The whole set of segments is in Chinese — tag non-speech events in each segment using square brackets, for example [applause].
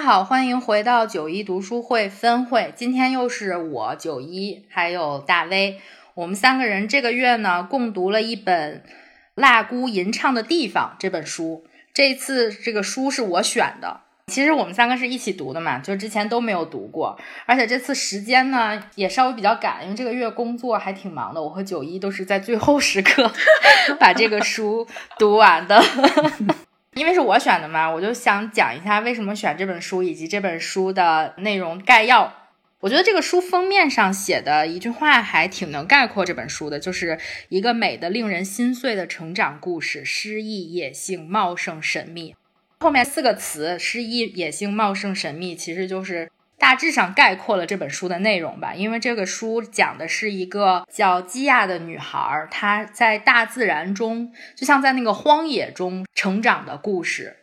大家好，欢迎回到九一读书会分会。今天又是我九一，还有大威，我们三个人这个月呢共读了一本《蜡姑吟唱的地方》这本书。这次这个书是我选的，其实我们三个是一起读的嘛，就之前都没有读过，而且这次时间呢也稍微比较赶，因为这个月工作还挺忙的。我和九一都是在最后时刻 [laughs] 把这个书读完的。因为是我选的嘛，我就想讲一下为什么选这本书，以及这本书的内容概要。我觉得这个书封面上写的一句话还挺能概括这本书的，就是一个美的令人心碎的成长故事，诗意、野性、茂盛、神秘。后面四个词“诗意、野性、茂盛、神秘”，其实就是。大致上概括了这本书的内容吧，因为这个书讲的是一个叫基亚的女孩，她在大自然中，就像在那个荒野中成长的故事。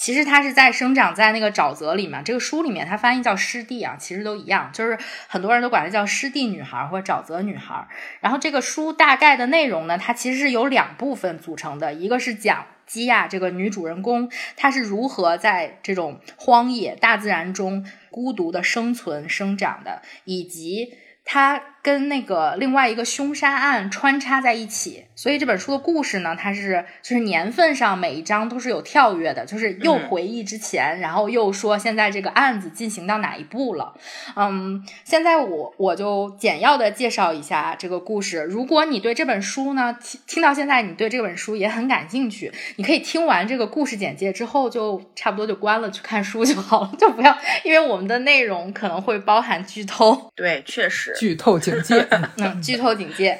其实她是在生长在那个沼泽里面，这个书里面它翻译叫湿地啊，其实都一样，就是很多人都管它叫湿地女孩或者沼泽女孩。然后这个书大概的内容呢，它其实是由两部分组成的，一个是讲。基亚这个女主人公，她是如何在这种荒野大自然中孤独的生存生长的，以及她。跟那个另外一个凶杀案穿插在一起，所以这本书的故事呢，它是就是年份上每一章都是有跳跃的，就是又回忆之前，然后又说现在这个案子进行到哪一步了。嗯，现在我我就简要的介绍一下这个故事。如果你对这本书呢听听到现在，你对这本书也很感兴趣，你可以听完这个故事简介之后，就差不多就关了去看书就好了，就不要因为我们的内容可能会包含剧透。对，确实剧透。警 [laughs] 戒，嗯，剧透警戒，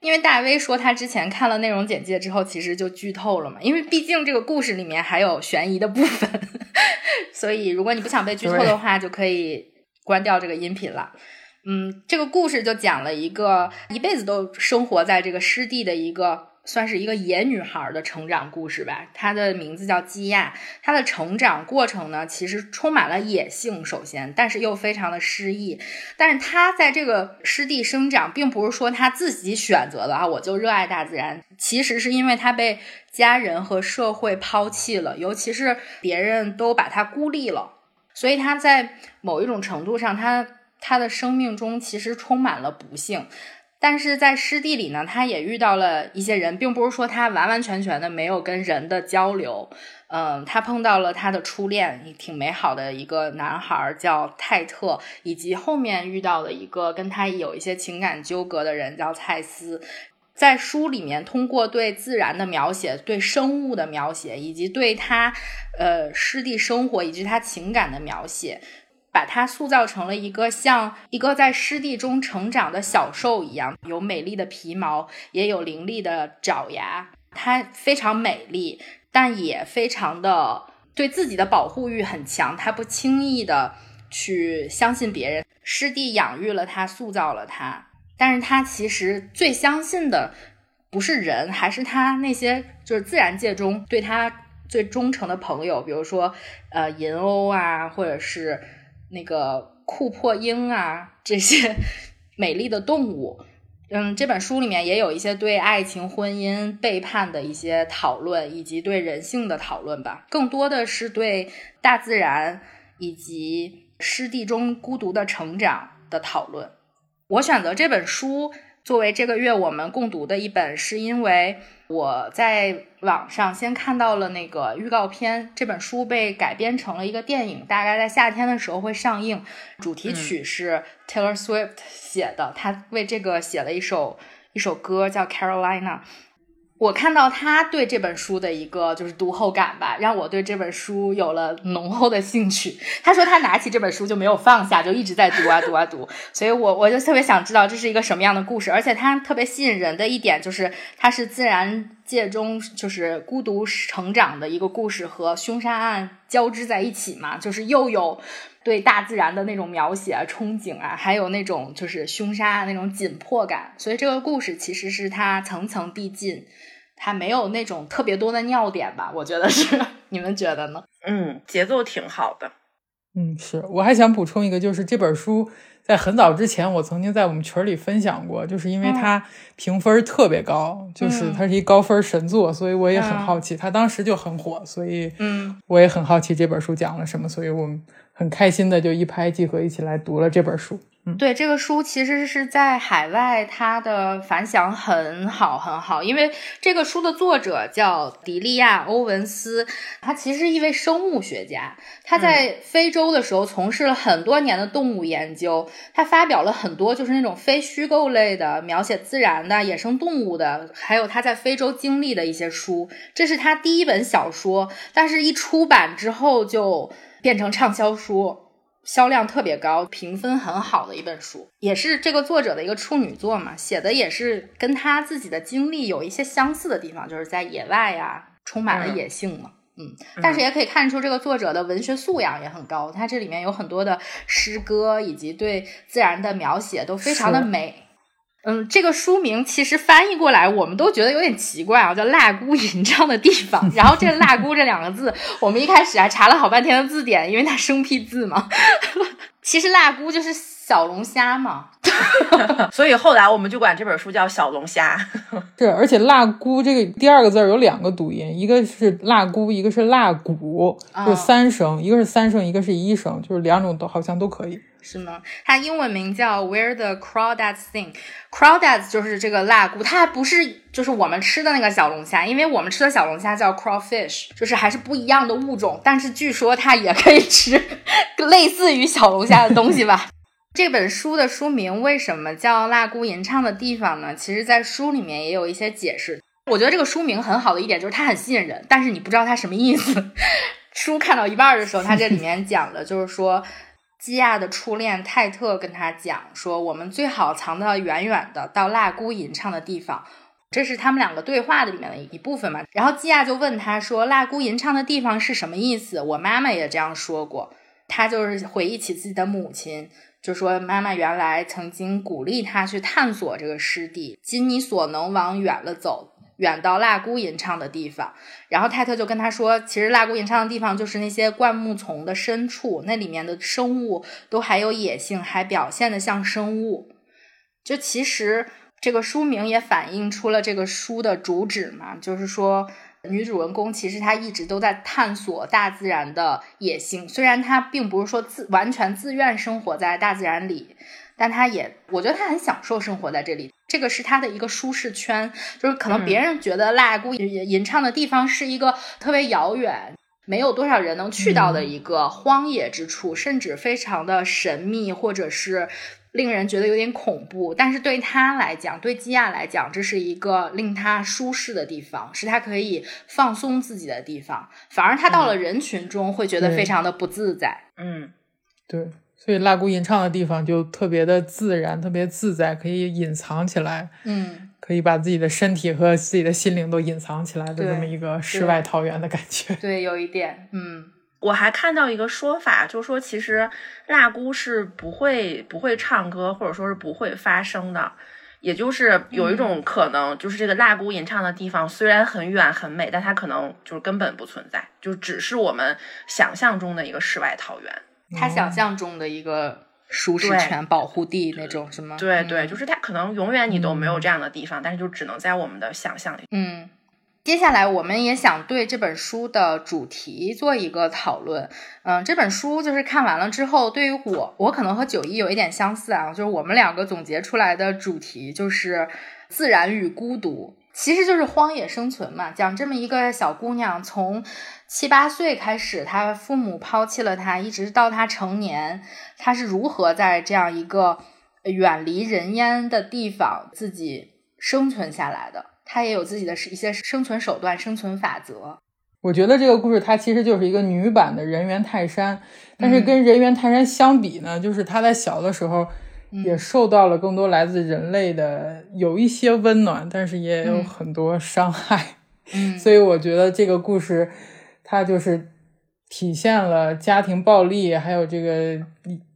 因为大 V 说他之前看了内容简介之后，其实就剧透了嘛。因为毕竟这个故事里面还有悬疑的部分，[laughs] 所以如果你不想被剧透的话，就可以关掉这个音频了。嗯，这个故事就讲了一个一辈子都生活在这个湿地的一个。算是一个野女孩的成长故事吧。她的名字叫基亚，她的成长过程呢，其实充满了野性，首先，但是又非常的诗意。但是她在这个湿地生长，并不是说她自己选择的啊，我就热爱大自然。其实是因为她被家人和社会抛弃了，尤其是别人都把她孤立了，所以她在某一种程度上，她她的生命中其实充满了不幸。但是在湿地里呢，他也遇到了一些人，并不是说他完完全全的没有跟人的交流。嗯，他碰到了他的初恋，挺美好的一个男孩叫泰特，以及后面遇到了一个跟他有一些情感纠葛的人叫蔡斯。在书里面，通过对自然的描写、对生物的描写，以及对他呃湿地生活以及他情感的描写。把它塑造成了一个像一个在湿地中成长的小兽一样，有美丽的皮毛，也有凌厉的爪牙。它非常美丽，但也非常的对自己的保护欲很强。它不轻易的去相信别人。湿地养育了它，塑造了它，但是它其实最相信的不是人，还是它那些就是自然界中对它最忠诚的朋友，比如说呃银鸥啊，或者是。那个库珀鹰啊，这些 [laughs] 美丽的动物，嗯，这本书里面也有一些对爱情、婚姻、背叛的一些讨论，以及对人性的讨论吧。更多的是对大自然以及湿地中孤独的成长的讨论。我选择这本书。作为这个月我们共读的一本，是因为我在网上先看到了那个预告片，这本书被改编成了一个电影，大概在夏天的时候会上映。主题曲是 Taylor Swift 写的，他为这个写了一首一首歌叫 Carolina。我看到他对这本书的一个就是读后感吧，让我对这本书有了浓厚的兴趣。他说他拿起这本书就没有放下，就一直在读啊读啊读。所以我我就特别想知道这是一个什么样的故事，而且他特别吸引人的一点就是他是自然界中就是孤独成长的一个故事和凶杀案交织在一起嘛，就是又有。对大自然的那种描写啊、憧憬啊，还有那种就是凶杀那种紧迫感，所以这个故事其实是它层层递进，它没有那种特别多的尿点吧？我觉得是，你们觉得呢？嗯，节奏挺好的。嗯，是。我还想补充一个，就是这本书在很早之前，我曾经在我们群里分享过，就是因为它评分特别高，就是它是一高分神作，所以我也很好奇，它当时就很火，所以嗯，我也很好奇这本书讲了什么，所以我们。很开心的就一拍即合，一起来读了这本书。嗯，对，这个书其实是在海外，它的反响很好很好。因为这个书的作者叫迪利亚·欧文斯，他其实是一位生物学家。他在非洲的时候从事了很多年的动物研究，他发表了很多就是那种非虚构类的描写自然的野生动物的，还有他在非洲经历的一些书。这是他第一本小说，但是一出版之后就。变成畅销书，销量特别高，评分很好的一本书，也是这个作者的一个处女作嘛，写的也是跟他自己的经历有一些相似的地方，就是在野外呀，充满了野性嘛，嗯，但是也可以看出这个作者的文学素养也很高，他这里面有很多的诗歌以及对自然的描写都非常的美。嗯，这个书名其实翻译过来，我们都觉得有点奇怪啊，叫“辣姑吟唱的地方”。然后这“腊姑”这两个字，我们一开始还查了好半天的字典，因为它生僻字嘛。[laughs] 其实“辣姑”就是小龙虾嘛，[laughs] 所以后来我们就管这本书叫“小龙虾”。[laughs] 是，而且“辣姑”这个第二个字有两个读音，一个是“辣姑”，一个是“辣骨”，就是三声，一个是三声，一个是一声，就是两种都好像都可以。是吗？它英文名叫 Where the Crawdads Sing，Crawdads 就是这个辣菇，它还不是就是我们吃的那个小龙虾，因为我们吃的小龙虾叫 crawfish，就是还是不一样的物种。但是据说它也可以吃类似于小龙虾的东西吧。[laughs] 这本书的书名为什么叫辣菇吟唱的地方呢？其实，在书里面也有一些解释。我觉得这个书名很好的一点就是它很吸引人，但是你不知道它什么意思。[laughs] 书看到一半的时候，它这里面讲的就是说。基亚的初恋泰特跟他讲说：“我们最好藏得远远的，到蜡姑吟唱的地方。”这是他们两个对话的里面的一部分嘛。然后基亚就问他说：“蜡姑吟唱的地方是什么意思？”我妈妈也这样说过。他就是回忆起自己的母亲，就说：“妈妈原来曾经鼓励他去探索这个湿地，尽你所能往远了走。”远到腊姑吟唱的地方，然后泰特就跟他说：“其实腊姑吟唱的地方就是那些灌木丛的深处，那里面的生物都还有野性，还表现的像生物。就其实这个书名也反映出了这个书的主旨嘛，就是说女主人公其实她一直都在探索大自然的野性，虽然她并不是说自完全自愿生活在大自然里。”但他也，我觉得他很享受生活在这里，这个是他的一个舒适圈。就是可能别人觉得腊姑吟吟唱的地方是一个特别遥远，没有多少人能去到的一个荒野之处，甚至非常的神秘，或者是令人觉得有点恐怖。但是对他来讲，对基亚来讲，这是一个令他舒适的地方，是他可以放松自己的地方。反而他到了人群中，会觉得非常的不自在。嗯，对。所以腊姑吟唱的地方就特别的自然，特别自在，可以隐藏起来，嗯，可以把自己的身体和自己的心灵都隐藏起来的这么一个世外桃源的感觉。对，有一点，嗯，我还看到一个说法，就是说其实辣姑是不会不会唱歌，或者说是不会发声的，也就是有一种可能，就是这个辣姑吟唱的地方虽然很远很美，但它可能就是根本不存在，就只是我们想象中的一个世外桃源。他想象中的一个舒适圈、保护地那种什么？对对，就是他可能永远你都没有这样的地方，但是就只能在我们的想象里。嗯，接下来我们也想对这本书的主题做一个讨论。嗯，这本书就是看完了之后，对于我，我可能和九一有一点相似啊，就是我们两个总结出来的主题就是自然与孤独，其实就是荒野生存嘛，讲这么一个小姑娘从。七八岁开始，她父母抛弃了她，一直到她成年，她是如何在这样一个远离人烟的地方自己生存下来的？她也有自己的一些生存手段、生存法则。我觉得这个故事它其实就是一个女版的人猿泰山，但是跟人猿泰山相比呢，就是她在小的时候也受到了更多来自人类的有一些温暖，但是也有很多伤害。嗯，[laughs] 所以我觉得这个故事它就是体现了家庭暴力，还有这个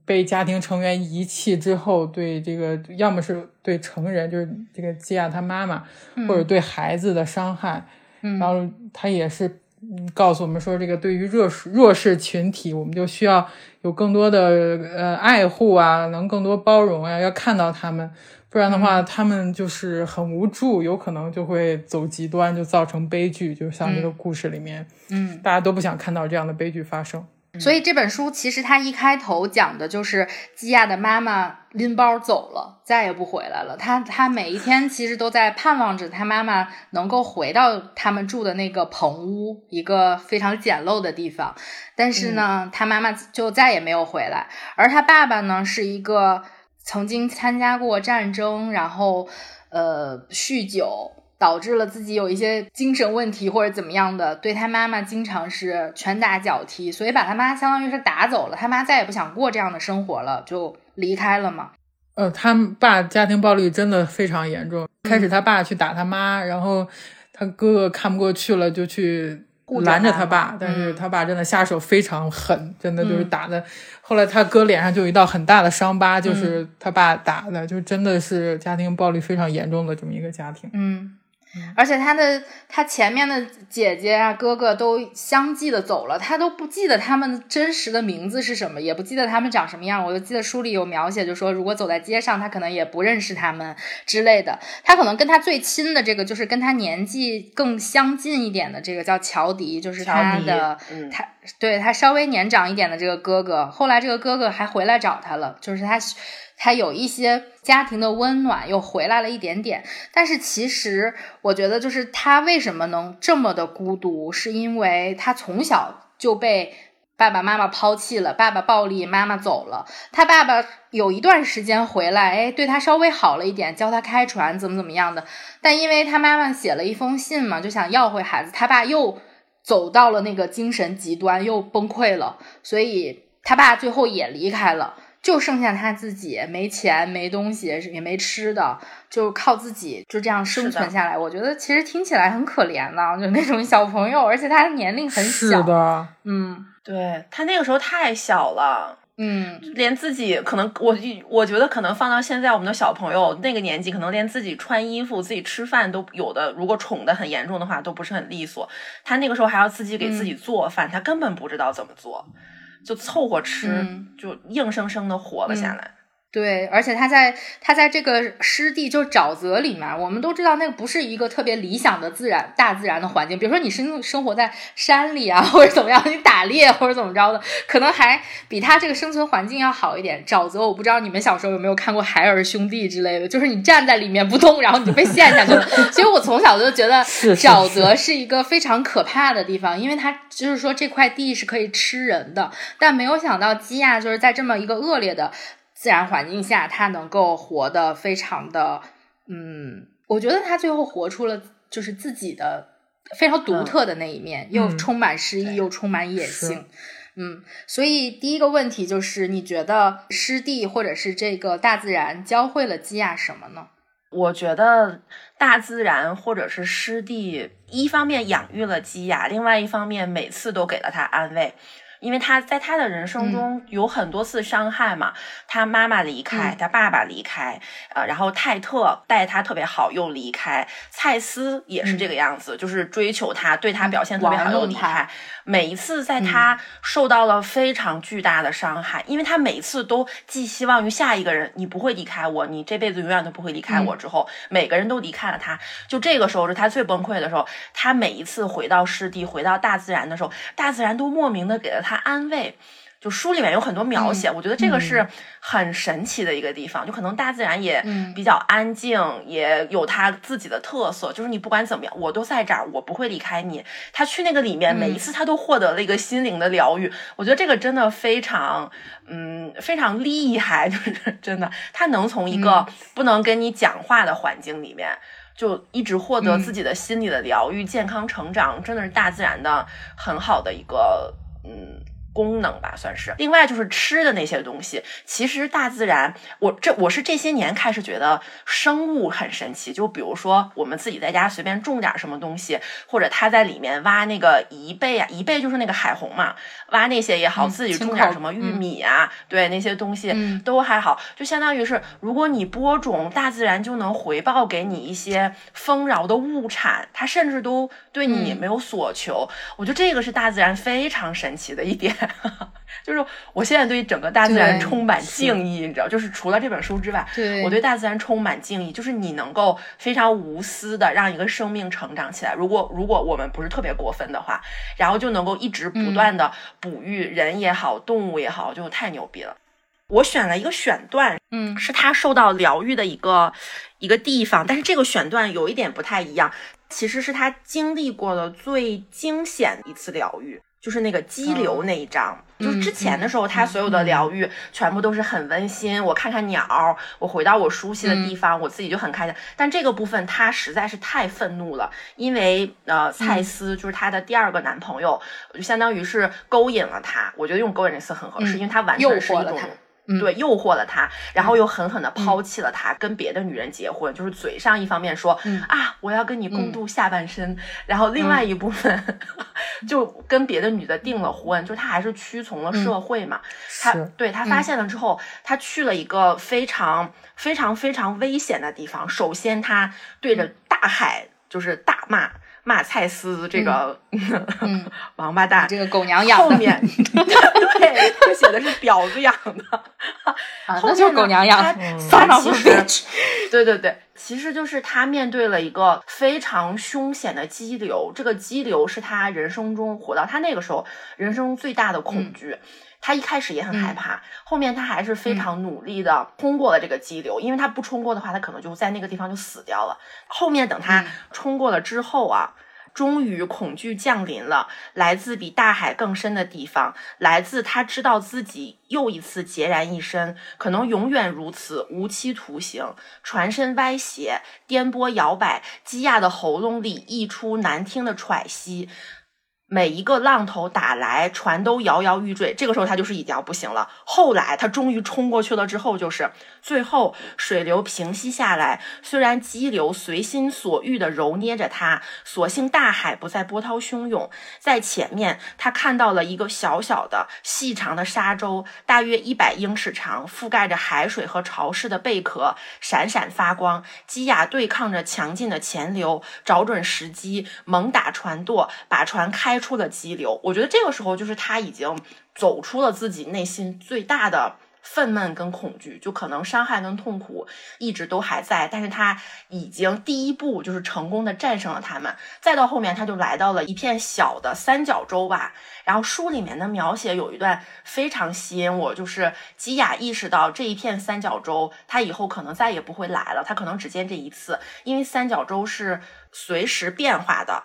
被家庭成员遗弃之后对这个要么是对成人，就是这个基亚他妈妈，或者对孩子的伤害。嗯，然后他也是。嗯，告诉我们说，这个对于弱势弱势群体，我们就需要有更多的呃爱护啊，能更多包容啊，要看到他们，不然的话，他们就是很无助，有可能就会走极端，就造成悲剧。就像这个故事里面，嗯，大家都不想看到这样的悲剧发生。所以这本书其实它一开头讲的就是基亚的妈妈拎包走了，再也不回来了。他他每一天其实都在盼望着他妈妈能够回到他们住的那个棚屋，一个非常简陋的地方。但是呢，他妈妈就再也没有回来。而他爸爸呢，是一个曾经参加过战争，然后呃酗酒。导致了自己有一些精神问题或者怎么样的，对他妈妈经常是拳打脚踢，所以把他妈相当于是打走了。他妈再也不想过这样的生活了，就离开了嘛。呃，他爸家庭暴力真的非常严重。开始他爸去打他妈，然后他哥哥看不过去了，就去拦着他爸。但是他爸真的下手非常狠，真的就是打的。后来他哥脸上就有一道很大的伤疤，就是他爸打的，就真的是家庭暴力非常严重的这么一个家庭。嗯。而且他的他前面的姐姐啊哥哥都相继的走了，他都不记得他们真实的名字是什么，也不记得他们长什么样。我就记得书里有描写，就说如果走在街上，他可能也不认识他们之类的。他可能跟他最亲的这个，就是跟他年纪更相近一点的这个叫乔迪，就是他的他对他稍微年长一点的这个哥哥。后来这个哥哥还回来找他了，就是他。他有一些家庭的温暖又回来了一点点，但是其实我觉得，就是他为什么能这么的孤独，是因为他从小就被爸爸妈妈抛弃了，爸爸暴力，妈妈走了。他爸爸有一段时间回来，哎，对他稍微好了一点，教他开船，怎么怎么样的。但因为他妈妈写了一封信嘛，就想要回孩子，他爸又走到了那个精神极端，又崩溃了，所以他爸最后也离开了。就剩下他自己，没钱，没东西，也没吃的，就靠自己就这样生存下来。我觉得其实听起来很可怜呢，就那种小朋友，而且他年龄很小。是的，嗯，对他那个时候太小了，嗯，连自己可能我我觉得可能放到现在我们的小朋友那个年纪，可能连自己穿衣服、自己吃饭都有的，如果宠的很严重的话，都不是很利索。他那个时候还要自己给自己做饭，他根本不知道怎么做。就凑合吃，就硬生生的活了下来。对，而且他在他在这个湿地，就是沼泽里面，我们都知道那个不是一个特别理想的自然大自然的环境。比如说你生生活在山里啊，[laughs] 或者怎么样，你打猎或者怎么着的，可能还比他这个生存环境要好一点。沼泽，我不知道你们小时候有没有看过《海尔兄弟》之类的，就是你站在里面不动，然后你就被陷下去了。[laughs] 所以我从小就觉得沼泽是一个非常可怕的地方，因为它就是说这块地是可以吃人的。但没有想到基亚就是在这么一个恶劣的。自然环境下，他能够活得非常的，嗯，我觉得他最后活出了就是自己的非常独特的那一面，又充满诗意，又充满野性，嗯，所以第一个问题就是，你觉得湿地或者是这个大自然教会了基亚什么呢？我觉得大自然或者是湿地，一方面养育了基亚，另外一方面每次都给了他安慰。因为他在他的人生中有很多次伤害嘛，他妈妈离开，他爸爸离开，呃，然后泰特待他特别好又离开，蔡斯也是这个样子，就是追求他，对他表现特别好又离开。每一次在他受到了非常巨大的伤害，因为他每次都寄希望于下一个人，你不会离开我，你这辈子永远都不会离开我。之后每个人都离开了他，就这个时候是他最崩溃的时候。他每一次回到湿地，回到大自然的时候，大自然都莫名的给了他。他安慰，就书里面有很多描写，我觉得这个是很神奇的一个地方。就可能大自然也比较安静，也有它自己的特色。就是你不管怎么样，我都在这儿，我不会离开你。他去那个里面，每一次他都获得了一个心灵的疗愈。我觉得这个真的非常，嗯，非常厉害，[laughs] 就是真的。他能从一个不能跟你讲话的环境里面。就一直获得自己的心理的疗愈、健康成长，真的是大自然的很好的一个嗯。功能吧，算是。另外就是吃的那些东西，其实大自然，我这我是这些年开始觉得生物很神奇。就比如说我们自己在家随便种点什么东西，或者他在里面挖那个贻贝啊，贻贝就是那个海虹嘛，挖那些也好，自己种点什么玉米啊，对那些东西都还好。就相当于是，如果你播种，大自然就能回报给你一些丰饶的物产，它甚至都对你没有所求。我觉得这个是大自然非常神奇的一点。[laughs] 就是我现在对整个大自然充满敬意，你知道，就是除了这本书之外，我对大自然充满敬意。就是你能够非常无私的让一个生命成长起来，如果如果我们不是特别过分的话，然后就能够一直不断的哺育人也好，动物也好，就太牛逼了。我选了一个选段，嗯，是他受到疗愈的一个一个地方，但是这个选段有一点不太一样，其实是他经历过的最惊险一次疗愈。就是那个激流那一章，就是之前的时候，他所有的疗愈全部都是很温馨。我看看鸟，我回到我熟悉的地方，我自己就很开心。但这个部分他实在是太愤怒了，因为呃，蔡司就是他的第二个男朋友，就相当于是勾引了他。我觉得用勾引这词很合适，因为他完全是一种。对，诱惑了他，然后又狠狠的抛弃了他，跟别的女人结婚。就是嘴上一方面说啊，我要跟你共度下半生，然后另外一部分 [laughs] 就跟别的女的订了婚。就他还是屈从了社会嘛。他对他发现了之后，他去了一个非常非常非常危险的地方。首先，他对着大海就是大骂。骂蔡司这个 [laughs] 王八蛋，这个狗娘养的。后面 [laughs] 对他写的是婊子养的，[laughs] 啊那就是狗娘养。他其实对对对，其实就是他面对了一个非常凶险的激流，这个激流是他人生中活到他那个时候人生最大的恐惧。他一开始也很害怕，后面他还是非常努力的冲过了这个激流，因为他不冲过的话，他可能就在那个地方就死掉了。后面等他冲过了之后啊，终于恐惧降临了，来自比大海更深的地方，来自他知道自己又一次孑然一身，可能永远如此无期徒刑，船身歪斜，颠簸摇摆，基亚的喉咙里溢出难听的喘息。每一个浪头打来，船都摇摇欲坠。这个时候他就是已经要不行了。后来他终于冲过去了，之后就是最后水流平息下来。虽然激流随心所欲地揉捏着他，所幸大海不再波涛汹涌。在前面，他看到了一个小小的、细长的沙洲，大约一百英尺长，覆盖着海水和潮湿的贝壳，闪闪发光。基亚对抗着强劲的前流，找准时机，猛打船舵，把船开。出了激流，我觉得这个时候就是他已经走出了自己内心最大的愤懑跟恐惧，就可能伤害跟痛苦一直都还在，但是他已经第一步就是成功的战胜了他们，再到后面他就来到了一片小的三角洲吧，然后书里面的描写有一段非常吸引我，就是基亚意识到这一片三角洲他以后可能再也不会来了，他可能只见这一次，因为三角洲是随时变化的。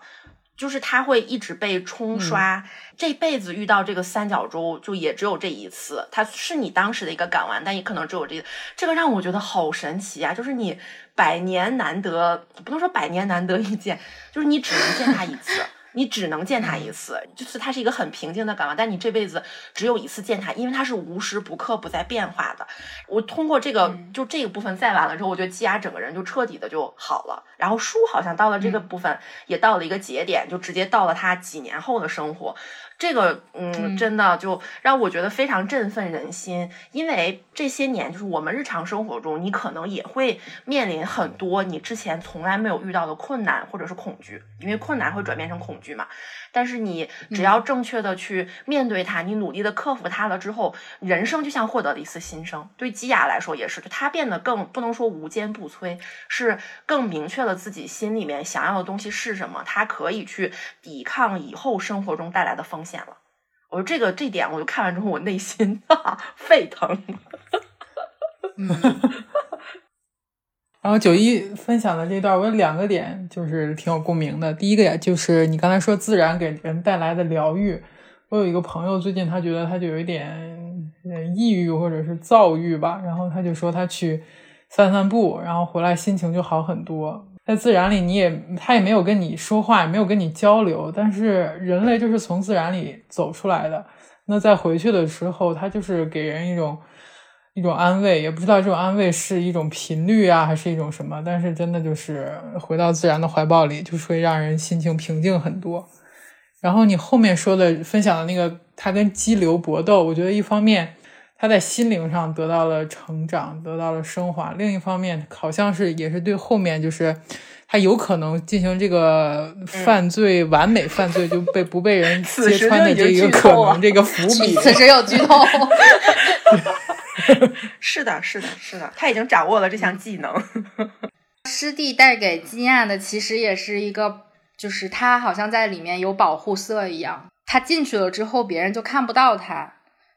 就是他会一直被冲刷，这辈子遇到这个三角洲就也只有这一次，它是你当时的一个港湾，但也可能只有这这个让我觉得好神奇啊！就是你百年难得，不能说百年难得一见，就是你只能见他一次。你只能见他一次，就是他是一个很平静的港湾，但你这辈子只有一次见他，因为他是无时不刻不在变化的。我通过这个，就这个部分再完了之后，我觉得季亚整个人就彻底的就好了。然后书好像到了这个部分，也到了一个节点，就直接到了他几年后的生活。这个，嗯，真的就让我觉得非常振奋人心，因为这些年就是我们日常生活中，你可能也会面临很多你之前从来没有遇到的困难或者是恐惧，因为困难会转变成恐惧嘛。但是你只要正确的去面对它，你努力的克服它了之后，人生就像获得了一次新生。对基亚来说也是，他变得更不能说无坚不摧，是更明确了自己心里面想要的东西是什么，他可以去抵抗以后生活中带来的风险了。我说这个这点，我就看完之后，我内心哈哈沸腾。然后九一分享的这段，我有两个点就是挺有共鸣的。第一个呀，就是你刚才说自然给人带来的疗愈。我有一个朋友，最近他觉得他就有一点抑郁或者是躁郁吧，然后他就说他去散散步，然后回来心情就好很多。在自然里，你也他也没有跟你说话，也没有跟你交流。但是人类就是从自然里走出来的。那在回去的时候，他就是给人一种一种安慰，也不知道这种安慰是一种频率啊，还是一种什么。但是真的就是回到自然的怀抱里，就是会让人心情平静很多。然后你后面说的分享的那个他跟激流搏斗，我觉得一方面他在心灵上得到了成长，得到了升华；另一方面，好像是也是对后面就是他有可能进行这个犯罪、完美犯罪就被不被人 [laughs] 揭穿的这个可能这个伏笔。此时有剧透。[laughs] 是的，是的，是的，他已经掌握了这项技能。[laughs] 师弟带给金亚的其实也是一个。就是他好像在里面有保护色一样，他进去了之后，别人就看不到他，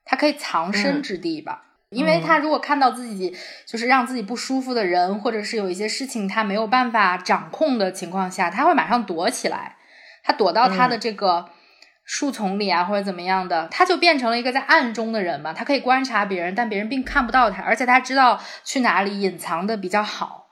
他可以藏身之地吧。因为他如果看到自己就是让自己不舒服的人，或者是有一些事情他没有办法掌控的情况下，他会马上躲起来，他躲到他的这个树丛里啊，或者怎么样的，他就变成了一个在暗中的人嘛。他可以观察别人，但别人并看不到他，而且他知道去哪里隐藏的比较好。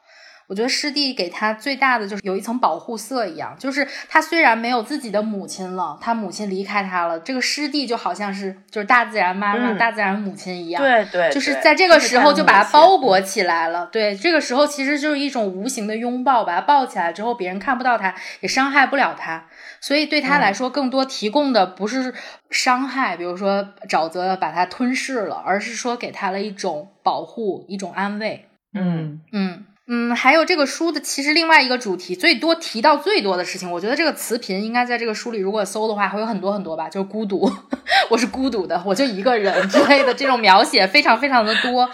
我觉得师弟给他最大的就是有一层保护色一样，就是他虽然没有自己的母亲了，他母亲离开他了，这个师弟就好像是就是大自然妈妈、大自然母亲一样，对对，就是在这个时候就把他包裹起来了。对，这个时候其实就是一种无形的拥抱，把他抱起来之后，别人看不到他，也伤害不了他，所以对他来说，更多提供的不是伤害，比如说沼泽把他吞噬了，而是说给他了一种保护，一种安慰。嗯嗯。嗯，嗯还有这个书的其实另外一个主题，最多提到最多的事情，我觉得这个词频应该在这个书里，如果搜的话，会有很多很多吧，就是孤独，[laughs] 我是孤独的，我就一个人之类的这种描写非常非常的多。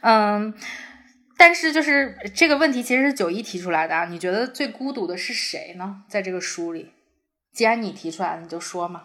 嗯，但是就是这个问题其实是九一提出来的啊，你觉得最孤独的是谁呢？在这个书里，既然你提出来，你就说嘛。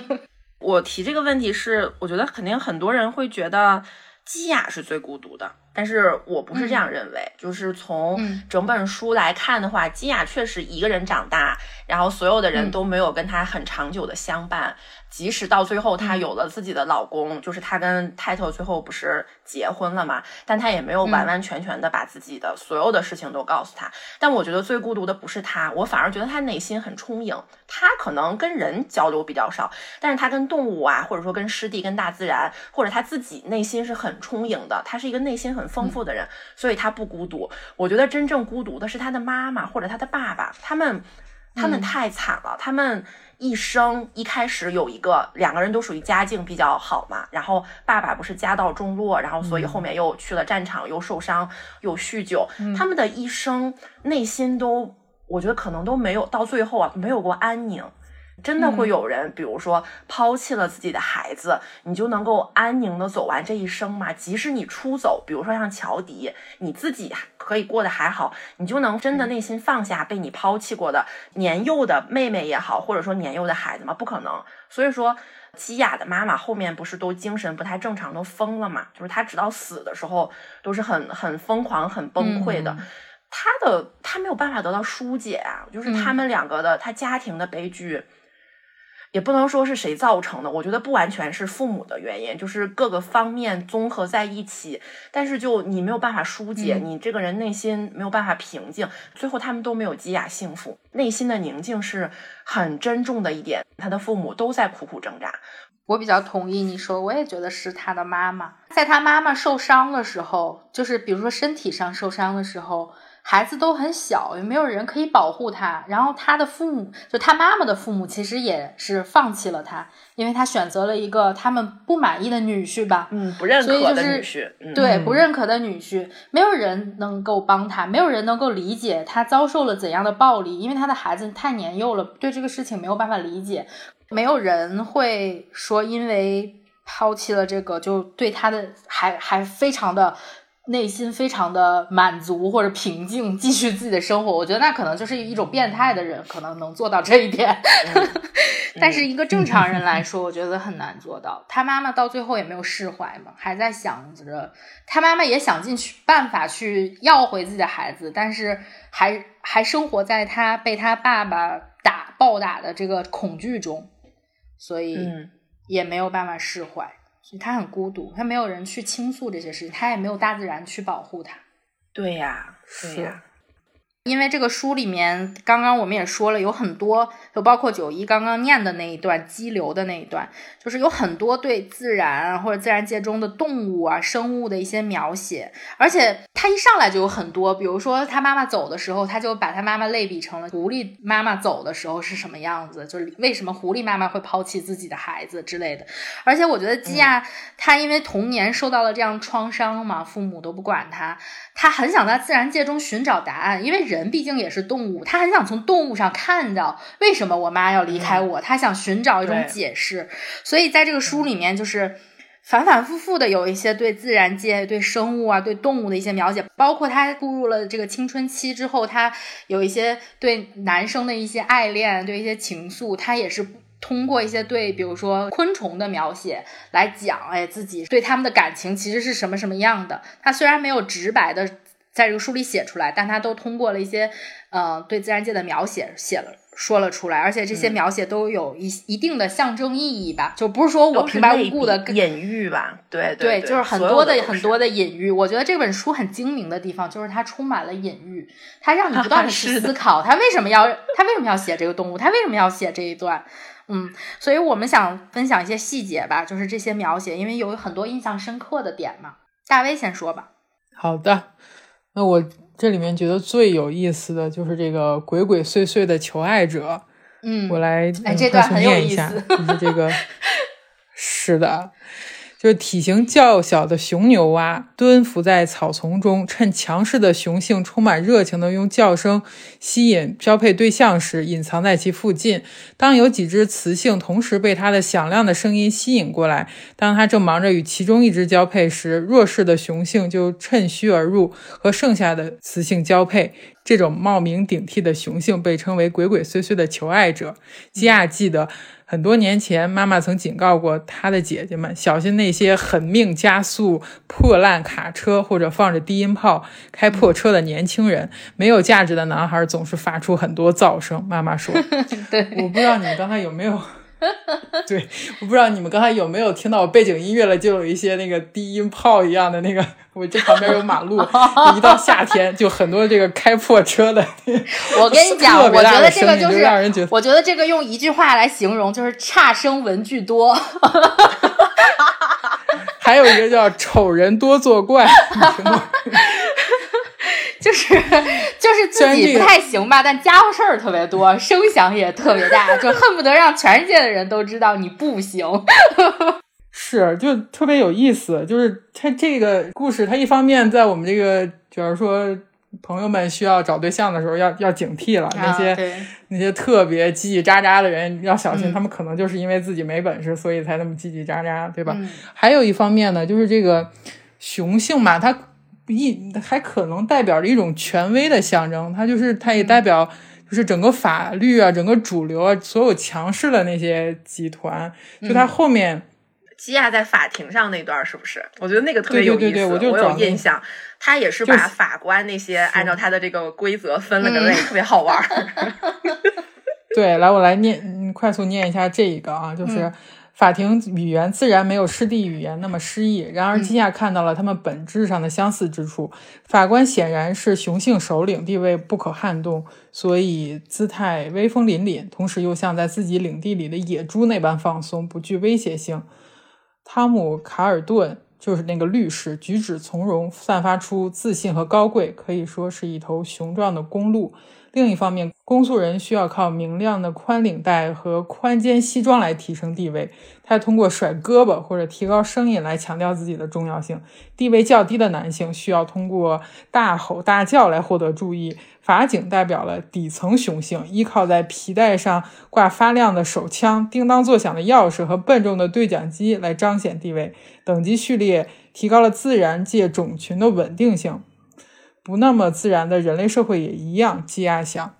[laughs] 我提这个问题是，我觉得肯定很多人会觉得基雅是最孤独的。但是我不是这样认为，就是从整本书来看的话，基雅确实一个人长大，然后所有的人都没有跟他很长久的相伴。即使到最后她有了自己的老公，就是她跟泰特最后不是结婚了嘛，但她也没有完完全全的把自己的所有的事情都告诉他。但我觉得最孤独的不是她，我反而觉得她内心很充盈。她可能跟人交流比较少，但是她跟动物啊，或者说跟湿地、跟大自然，或者她自己内心是很充盈的。她是一个内心很丰富的人，所以她不孤独。我觉得真正孤独的是她的妈妈或者她的爸爸，他们他们太惨了，他们。一生一开始有一个两个人都属于家境比较好嘛，然后爸爸不是家道中落，然后所以后面又去了战场，又受伤，又酗酒，他们的一生内心都，我觉得可能都没有到最后啊，没有过安宁。真的会有人，比如说抛弃了自己的孩子，你就能够安宁的走完这一生吗？即使你出走，比如说像乔迪，你自己可以过得还好，你就能真的内心放下被你抛弃过的年幼的妹妹也好，或者说年幼的孩子吗？不可能。所以说，基雅的妈妈后面不是都精神不太正常，都疯了嘛？就是她直到死的时候都是很很疯狂、很崩溃的。她的她没有办法得到疏解啊，就是他们两个的她家庭的悲剧。也不能说是谁造成的，我觉得不完全是父母的原因，就是各个方面综合在一起。但是就你没有办法疏解，你这个人内心没有办法平静，最后他们都没有积雅幸福，内心的宁静是很珍重的一点。他的父母都在苦苦挣扎。我比较同意你说，我也觉得是他的妈妈，在他妈妈受伤的时候，就是比如说身体上受伤的时候。孩子都很小，也没有人可以保护他。然后他的父母，就他妈妈的父母，其实也是放弃了他，因为他选择了一个他们不满意的女婿吧。嗯，不认可的女婿。对，不认可的女婿，没有人能够帮他，没有人能够理解他遭受了怎样的暴力，因为他的孩子太年幼了，对这个事情没有办法理解。没有人会说，因为抛弃了这个，就对他的还还非常的。内心非常的满足或者平静，继续自己的生活。我觉得那可能就是一种变态的人可能能做到这一点，[laughs] [laughs] 但是一个正常人来说，我觉得很难做到。他妈妈到最后也没有释怀嘛，还在想着他妈妈也想尽去办法去要回自己的孩子，但是还还生活在他被他爸爸打暴打的这个恐惧中，所以也没有办法释怀。他很孤独，他没有人去倾诉这些事情，他也没有大自然去保护他。对呀，对呀。因为这个书里面，刚刚我们也说了，有很多，就包括九一刚刚念的那一段激流的那一段，就是有很多对自然或者自然界中的动物啊、生物的一些描写，而且他一上来就有很多，比如说他妈妈走的时候，他就把他妈妈类比成了狐狸妈妈走的时候是什么样子，就是为什么狐狸妈妈会抛弃自己的孩子之类的。而且我觉得基亚他因为童年受到了这样创伤嘛，父母都不管他。他很想在自然界中寻找答案，因为人毕竟也是动物，他很想从动物上看到为什么我妈要离开我，他想寻找一种解释。所以在这个书里面，就是反反复复的有一些对自然界、对生物啊、对动物的一些描写，包括他步入了这个青春期之后，他有一些对男生的一些爱恋、对一些情愫，他也是。通过一些对，比如说昆虫的描写来讲，哎，自己对他们的感情其实是什么什么样的。他虽然没有直白的在这个书里写出来，但他都通过了一些，呃，对自然界的描写写了说了出来，而且这些描写都有一一定的象征意义吧，就不是说我平白无故的隐喻吧？对对，就是很多的很多的隐喻。我觉得这本书很精明的地方就是它充满了隐喻，它让你不断 [laughs] 的去思考，他为什么要他为什么要写这个动物，他为什么要写这一段。嗯，所以我们想分享一些细节吧，就是这些描写，因为有很多印象深刻的点嘛。大威先说吧。好的，那我这里面觉得最有意思的就是这个鬼鬼祟祟的求爱者。嗯，我来哎，这段很有意思，就是这个，[laughs] 是的。就是体型较小的雄牛蛙蹲伏在草丛中，趁强势的雄性充满热情的用叫声吸引交配对象时，隐藏在其附近。当有几只雌性同时被它的响亮的声音吸引过来，当它正忙着与其中一只交配时，弱势的雄性就趁虚而入，和剩下的雌性交配。这种冒名顶替的雄性被称为鬼鬼祟祟的求爱者。基亚记得。很多年前，妈妈曾警告过她的姐姐们，小心那些狠命加速破烂卡车或者放着低音炮开破车的年轻人。没有价值的男孩总是发出很多噪声。妈妈说：“ [laughs] 对，我不知道你们刚才有没有。” [laughs] 对，我不知道你们刚才有没有听到背景音乐了，就有一些那个低音炮一样的那个。我这旁边有马路，一到夏天就很多这个开破车的。[laughs] 我跟你讲，我觉得这个就是，让人觉得，我觉得这个用一句话来形容就是差生文具多。[laughs] 还有一个叫丑人多作怪。[laughs] 就是就是自己不太行吧，但家伙事儿特别多，声响也特别大，就恨不得让全世界的人都知道你不行。[laughs] 是，就特别有意思。就是他这个故事，他一方面在我们这个，就是说朋友们需要找对象的时候，要要警惕了。那些那些特别叽叽喳喳的人要小心，他们可能就是因为自己没本事，所以才那么叽叽喳喳，对吧？还有一方面呢，就是这个雄性嘛，它。一还可能代表着一种权威的象征，它就是它也代表就是整个法律啊，整个主流啊，所有强势的那些集团。就它后面基亚在法庭上那段是不是？我觉得那个特别有意思，我有印象。他也是把法官那些按照他的这个规则分了个类，特别好玩。[laughs] 对，来我来念，快速念一下这一个啊，就是。法庭语言自然没有湿地语言那么诗意，然而基亚看到了他们本质上的相似之处。法官显然是雄性首领，地位不可撼动，所以姿态威风凛凛，同时又像在自己领地里的野猪那般放松，不具威胁性。汤姆·卡尔顿就是那个律师，举止从容，散发出自信和高贵，可以说是一头雄壮的公鹿。另一方面，公诉人需要靠明亮的宽领带和宽肩西装来提升地位。他通过甩胳膊或者提高声音来强调自己的重要性。地位较低的男性需要通过大吼大叫来获得注意。法警代表了底层雄性，依靠在皮带上挂发亮的手枪、叮当作响的钥匙和笨重的对讲机来彰显地位。等级序列提高了自然界种群的稳定性。不那么自然的人类社会也一样。积压想，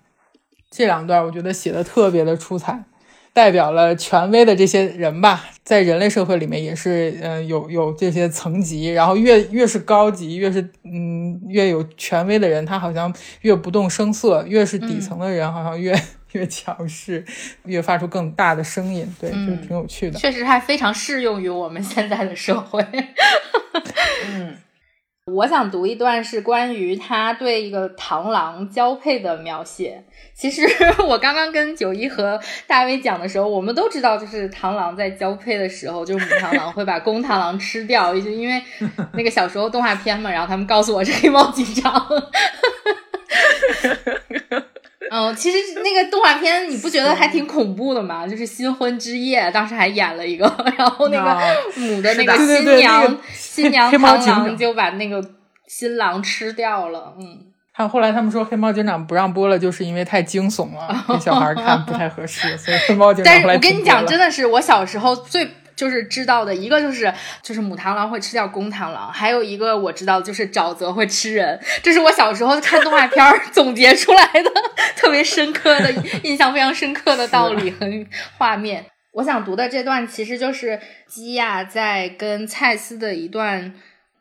这两段我觉得写的特别的出彩，代表了权威的这些人吧，在人类社会里面也是，嗯，有有这些层级，然后越越是高级，越是嗯越有权威的人，他好像越不动声色；越是底层的人，好像越越强势，越发出更大的声音。对，就挺有趣的。确实还非常适用于我们现在的社会。[laughs] 嗯。我想读一段是关于他对一个螳螂交配的描写。其实 [laughs] 我刚刚跟九一和大威讲的时候，我们都知道，就是螳螂在交配的时候，就是母螳螂会把公螳螂吃掉，就因为那个小时候动画片嘛，然后他们告诉我是黑猫警长。[laughs] 嗯，其实那个动画片你不觉得还挺恐怖的吗？就是新婚之夜，当时还演了一个，[laughs] 然后那个母的那个新娘新娘螳螂就把那个新郎吃掉了。嗯，还有后来他们说黑猫警长不让播了，就是因为太惊悚了，给小孩看不太合适，所以黑猫警长但是我跟你讲，真的是我小时候最。就是知道的一个就是就是母螳螂会吃掉公螳螂，还有一个我知道就是沼泽会吃人，这是我小时候看动画片 [laughs] 总结出来的特别深刻的印象非常深刻的道理和画面。我想读的这段其实就是基亚在跟蔡司的一段，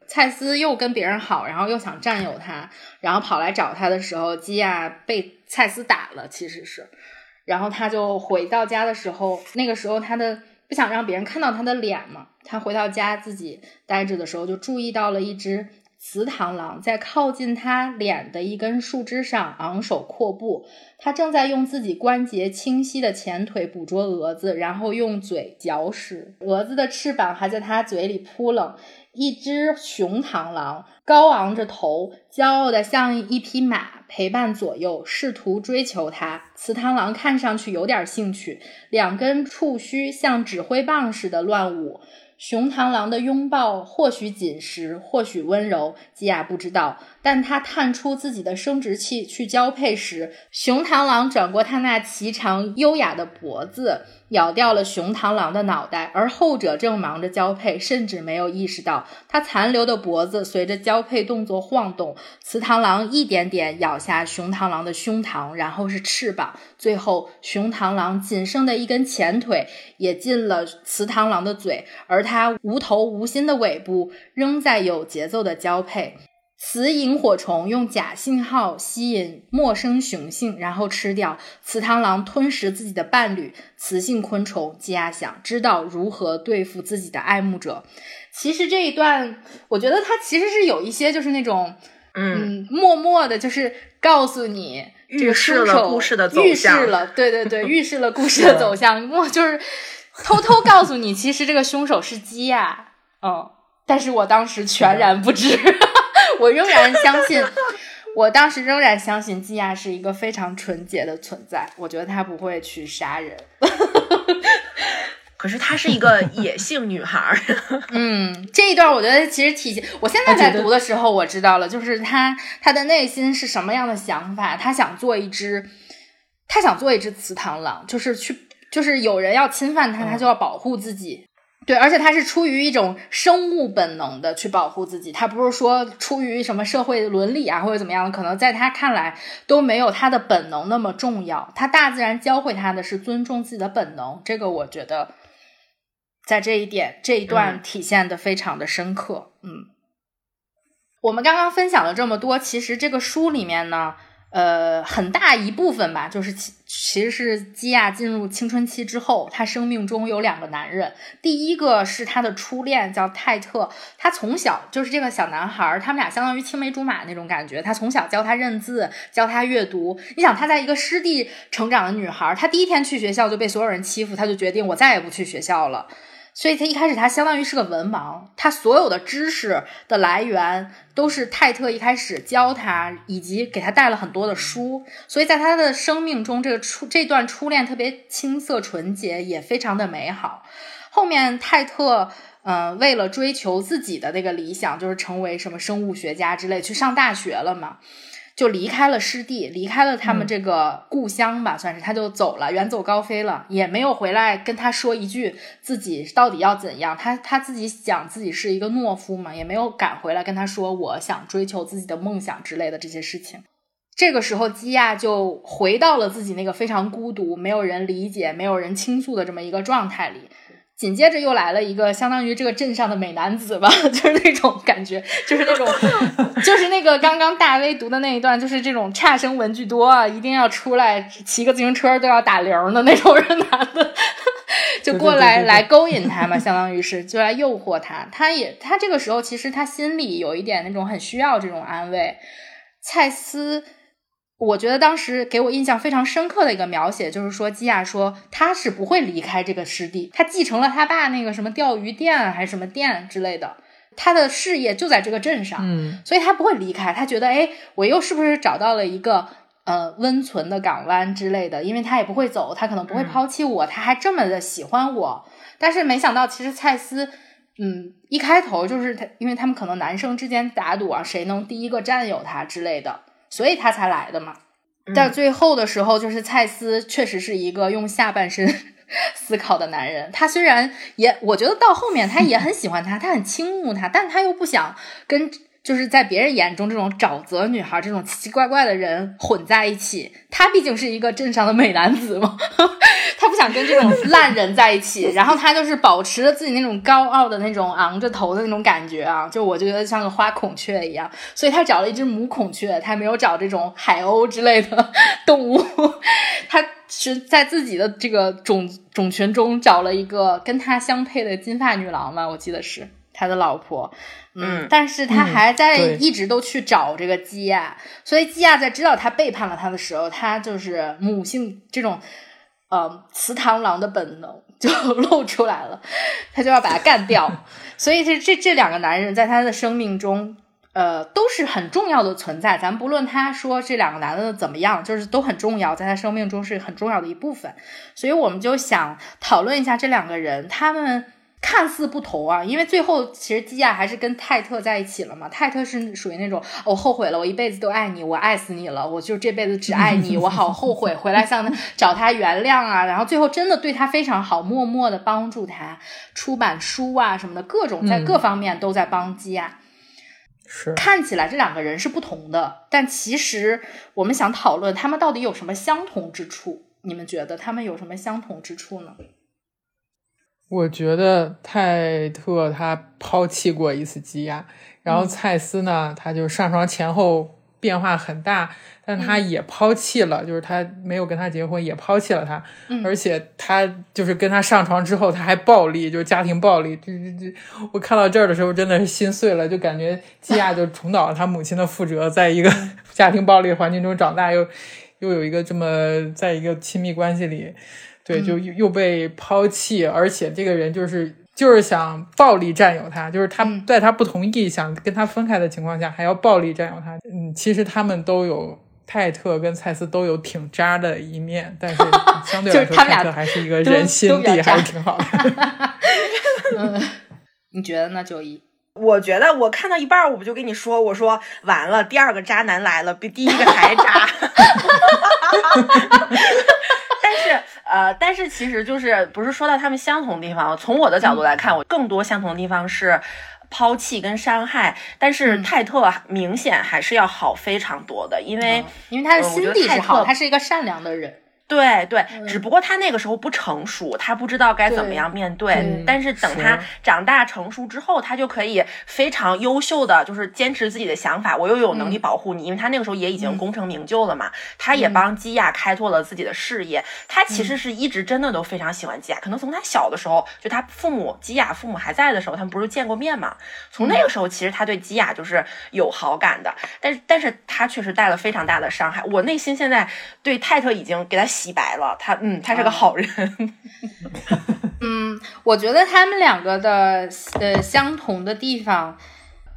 蔡司又跟别人好，然后又想占有他，然后跑来找他的时候，基亚被蔡司打了，其实是，然后他就回到家的时候，那个时候他的。不想让别人看到他的脸嘛？他回到家自己待着的时候，就注意到了一只雌螳螂在靠近他脸的一根树枝上昂首阔步。他正在用自己关节清晰的前腿捕捉蛾子，然后用嘴嚼食。蛾子的翅膀还在他嘴里扑棱。一只雄螳螂高昂着头，骄傲的像一匹马，陪伴左右，试图追求他。雌螳螂看上去有点兴趣，两根触须像指挥棒似的乱舞。雄螳螂的拥抱或许紧实，或许温柔，吉亚不知道。但他探出自己的生殖器去交配时，雄螳螂转过他那颀长优雅的脖子。咬掉了雄螳螂的脑袋，而后者正忙着交配，甚至没有意识到它残留的脖子随着交配动作晃动。雌螳螂一点点咬下雄螳螂的胸膛，然后是翅膀，最后雄螳螂仅剩的一根前腿也进了雌螳螂的嘴，而它无头无心的尾部仍在有节奏的交配。雌萤火虫用假信号吸引陌生雄性，然后吃掉。雌螳螂吞食自己的伴侣。雌性昆虫基亚想知道如何对付自己的爱慕者。其实这一段，我觉得它其实是有一些就是那种，嗯，默默的，就是告诉你预示了故事的走向。预示了，对对对，[laughs] 预示了故事的走向。默就是偷偷告诉你，其实这个凶手是基亚。嗯，但是我当时全然不知。我仍然相信，我当时仍然相信基亚是一个非常纯洁的存在。我觉得她不会去杀人，[laughs] 可是她是一个野性女孩。嗯，这一段我觉得其实体现，我现在在读的时候我知道了，就是她她的内心是什么样的想法。她想做一只，她想做一只雌螳螂，就是去，就是有人要侵犯她，她就要保护自己。对，而且他是出于一种生物本能的去保护自己，他不是说出于什么社会伦理啊或者怎么样的，可能在他看来都没有他的本能那么重要。他大自然教会他的是尊重自己的本能，这个我觉得在这一点这一段体现的非常的深刻。嗯，我们刚刚分享了这么多，其实这个书里面呢。呃，很大一部分吧，就是其其实是基亚进入青春期之后，他生命中有两个男人。第一个是他的初恋，叫泰特。他从小就是这个小男孩，他们俩相当于青梅竹马那种感觉。他从小教他认字，教他阅读。你想，他在一个湿地成长的女孩，她第一天去学校就被所有人欺负，他就决定我再也不去学校了。所以他一开始他相当于是个文盲，他所有的知识的来源都是泰特一开始教他，以及给他带了很多的书。所以在他的生命中，这个初这段初恋特别青涩纯洁，也非常的美好。后面泰特嗯，为了追求自己的那个理想，就是成为什么生物学家之类，去上大学了嘛。就离开了湿地，离开了他们这个故乡吧，算是他就走了，远走高飞了，也没有回来跟他说一句自己到底要怎样。他他自己想自己是一个懦夫嘛，也没有赶回来跟他说我想追求自己的梦想之类的这些事情。这个时候，基亚就回到了自己那个非常孤独、没有人理解、没有人倾诉的这么一个状态里。紧接着又来了一个相当于这个镇上的美男子吧，[laughs] 就是那种感觉，就是那种，就是那个刚刚大 V 读的那一段，就是这种差生文具多啊，一定要出来骑个自行车都要打铃的那种人男的，[laughs] 就过来来勾引他嘛，相当于是就来诱惑他。他也他这个时候其实他心里有一点那种很需要这种安慰。蔡司。我觉得当时给我印象非常深刻的一个描写，就是说基亚说他是不会离开这个湿地，他继承了他爸那个什么钓鱼店还是什么店之类的，他的事业就在这个镇上，嗯，所以他不会离开。他觉得，哎，我又是不是找到了一个呃温存的港湾之类的？因为他也不会走，他可能不会抛弃我，他还这么的喜欢我。但是没想到，其实蔡司，嗯，一开头就是他，因为他们可能男生之间打赌啊，谁能第一个占有他之类的。所以他才来的嘛，但最后的时候，就是蔡司确实是一个用下半身 [laughs] 思考的男人。他虽然也，我觉得到后面他也很喜欢他，他很倾慕他，但他又不想跟。就是在别人眼中，这种沼泽女孩，这种奇奇怪怪的人混在一起。他毕竟是一个镇上的美男子嘛，[laughs] 他不想跟这种烂人在一起。然后他就是保持着自己那种高傲的那种昂着头的那种感觉啊，就我觉得像个花孔雀一样。所以他找了一只母孔雀，他没有找这种海鸥之类的 [laughs] 动物。他是在自己的这个种种群中找了一个跟他相配的金发女郎嘛，我记得是他的老婆。嗯，但是他还在一直都去找这个基亚，所以基亚在知道他背叛了他的时候，他就是母性这种呃雌螳螂的本能就 [laughs] 露出来了，他就要把他干掉。[laughs] 所以这这这两个男人在他的生命中，呃，都是很重要的存在。咱不论他说这两个男的怎么样，就是都很重要，在他生命中是很重要的一部分。所以我们就想讨论一下这两个人，他们。看似不同啊，因为最后其实基亚还是跟泰特在一起了嘛。泰特是属于那种我后悔了，我一辈子都爱你，我爱死你了，我就这辈子只爱你，我好后悔，[laughs] 回来向他找他原谅啊。然后最后真的对他非常好，默默的帮助他出版书啊什么的，各种在各方面都在帮基亚。是看起来这两个人是不同的，但其实我们想讨论他们到底有什么相同之处？你们觉得他们有什么相同之处呢？我觉得泰特他抛弃过一次基亚，然后蔡司呢，他就上床前后变化很大，但他也抛弃了，就是他没有跟他结婚，也抛弃了他，而且他就是跟他上床之后，他还暴力，就是家庭暴力，这这这，我看到这儿的时候真的是心碎了，就感觉基亚就重蹈了他母亲的覆辙，在一个 [laughs] 家庭暴力环境中长大，又又有一个这么在一个亲密关系里。对，就又被抛弃，而且这个人就是就是想暴力占有他，就是他在他不同意想跟他分开的情况下，还要暴力占有他。嗯，其实他们都有泰特跟蔡司都有挺渣的一面，但是 [laughs] 相对来说，泰特还是一个人心地还是挺好的。[laughs] 嗯，你觉得呢，九一？我觉得我看到一半，我不就跟你说，我说完了，第二个渣男来了，比第一个还渣。[laughs] 呃，但是其实就是不是说到他们相同的地方。从我的角度来看，我更多相同的地方是抛弃跟伤害。但是泰特明显还是要好非常多的，因为因为他的心地是好，他是一个善良的人。对对，只不过他那个时候不成熟，他不知道该怎么样面对。但是等他长大成熟之后，他就可以非常优秀的，就是坚持自己的想法。我又有能力保护你，因为他那个时候也已经功成名就了嘛。他也帮基亚开拓了自己的事业。他其实是一直真的都非常喜欢基亚，可能从他小的时候，就他父母基亚父母还在的时候，他们不是见过面嘛？从那个时候，其实他对基亚就是有好感的。但是，但是他确实带了非常大的伤害。我内心现在对泰特已经给他。洗白了，他嗯，他是个好人。[laughs] 嗯，我觉得他们两个的呃相同的地方，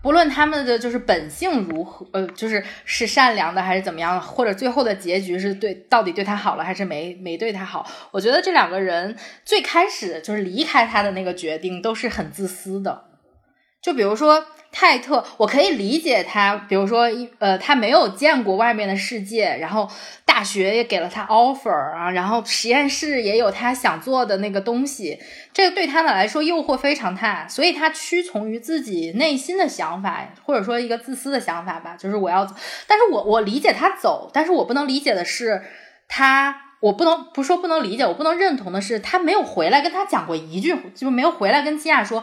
不论他们的就是本性如何，呃，就是是善良的还是怎么样，或者最后的结局是对到底对他好了还是没没对他好。我觉得这两个人最开始就是离开他的那个决定都是很自私的，就比如说。泰特，我可以理解他，比如说，呃，他没有见过外面的世界，然后大学也给了他 offer 啊，然后实验室也有他想做的那个东西，这个对他们来说诱惑非常大，所以他屈从于自己内心的想法，或者说一个自私的想法吧，就是我要，但是我我理解他走，但是我不能理解的是他我不能不说不能理解，我不能认同的是，他没有回来跟他讲过一句，就没有回来跟基亚说，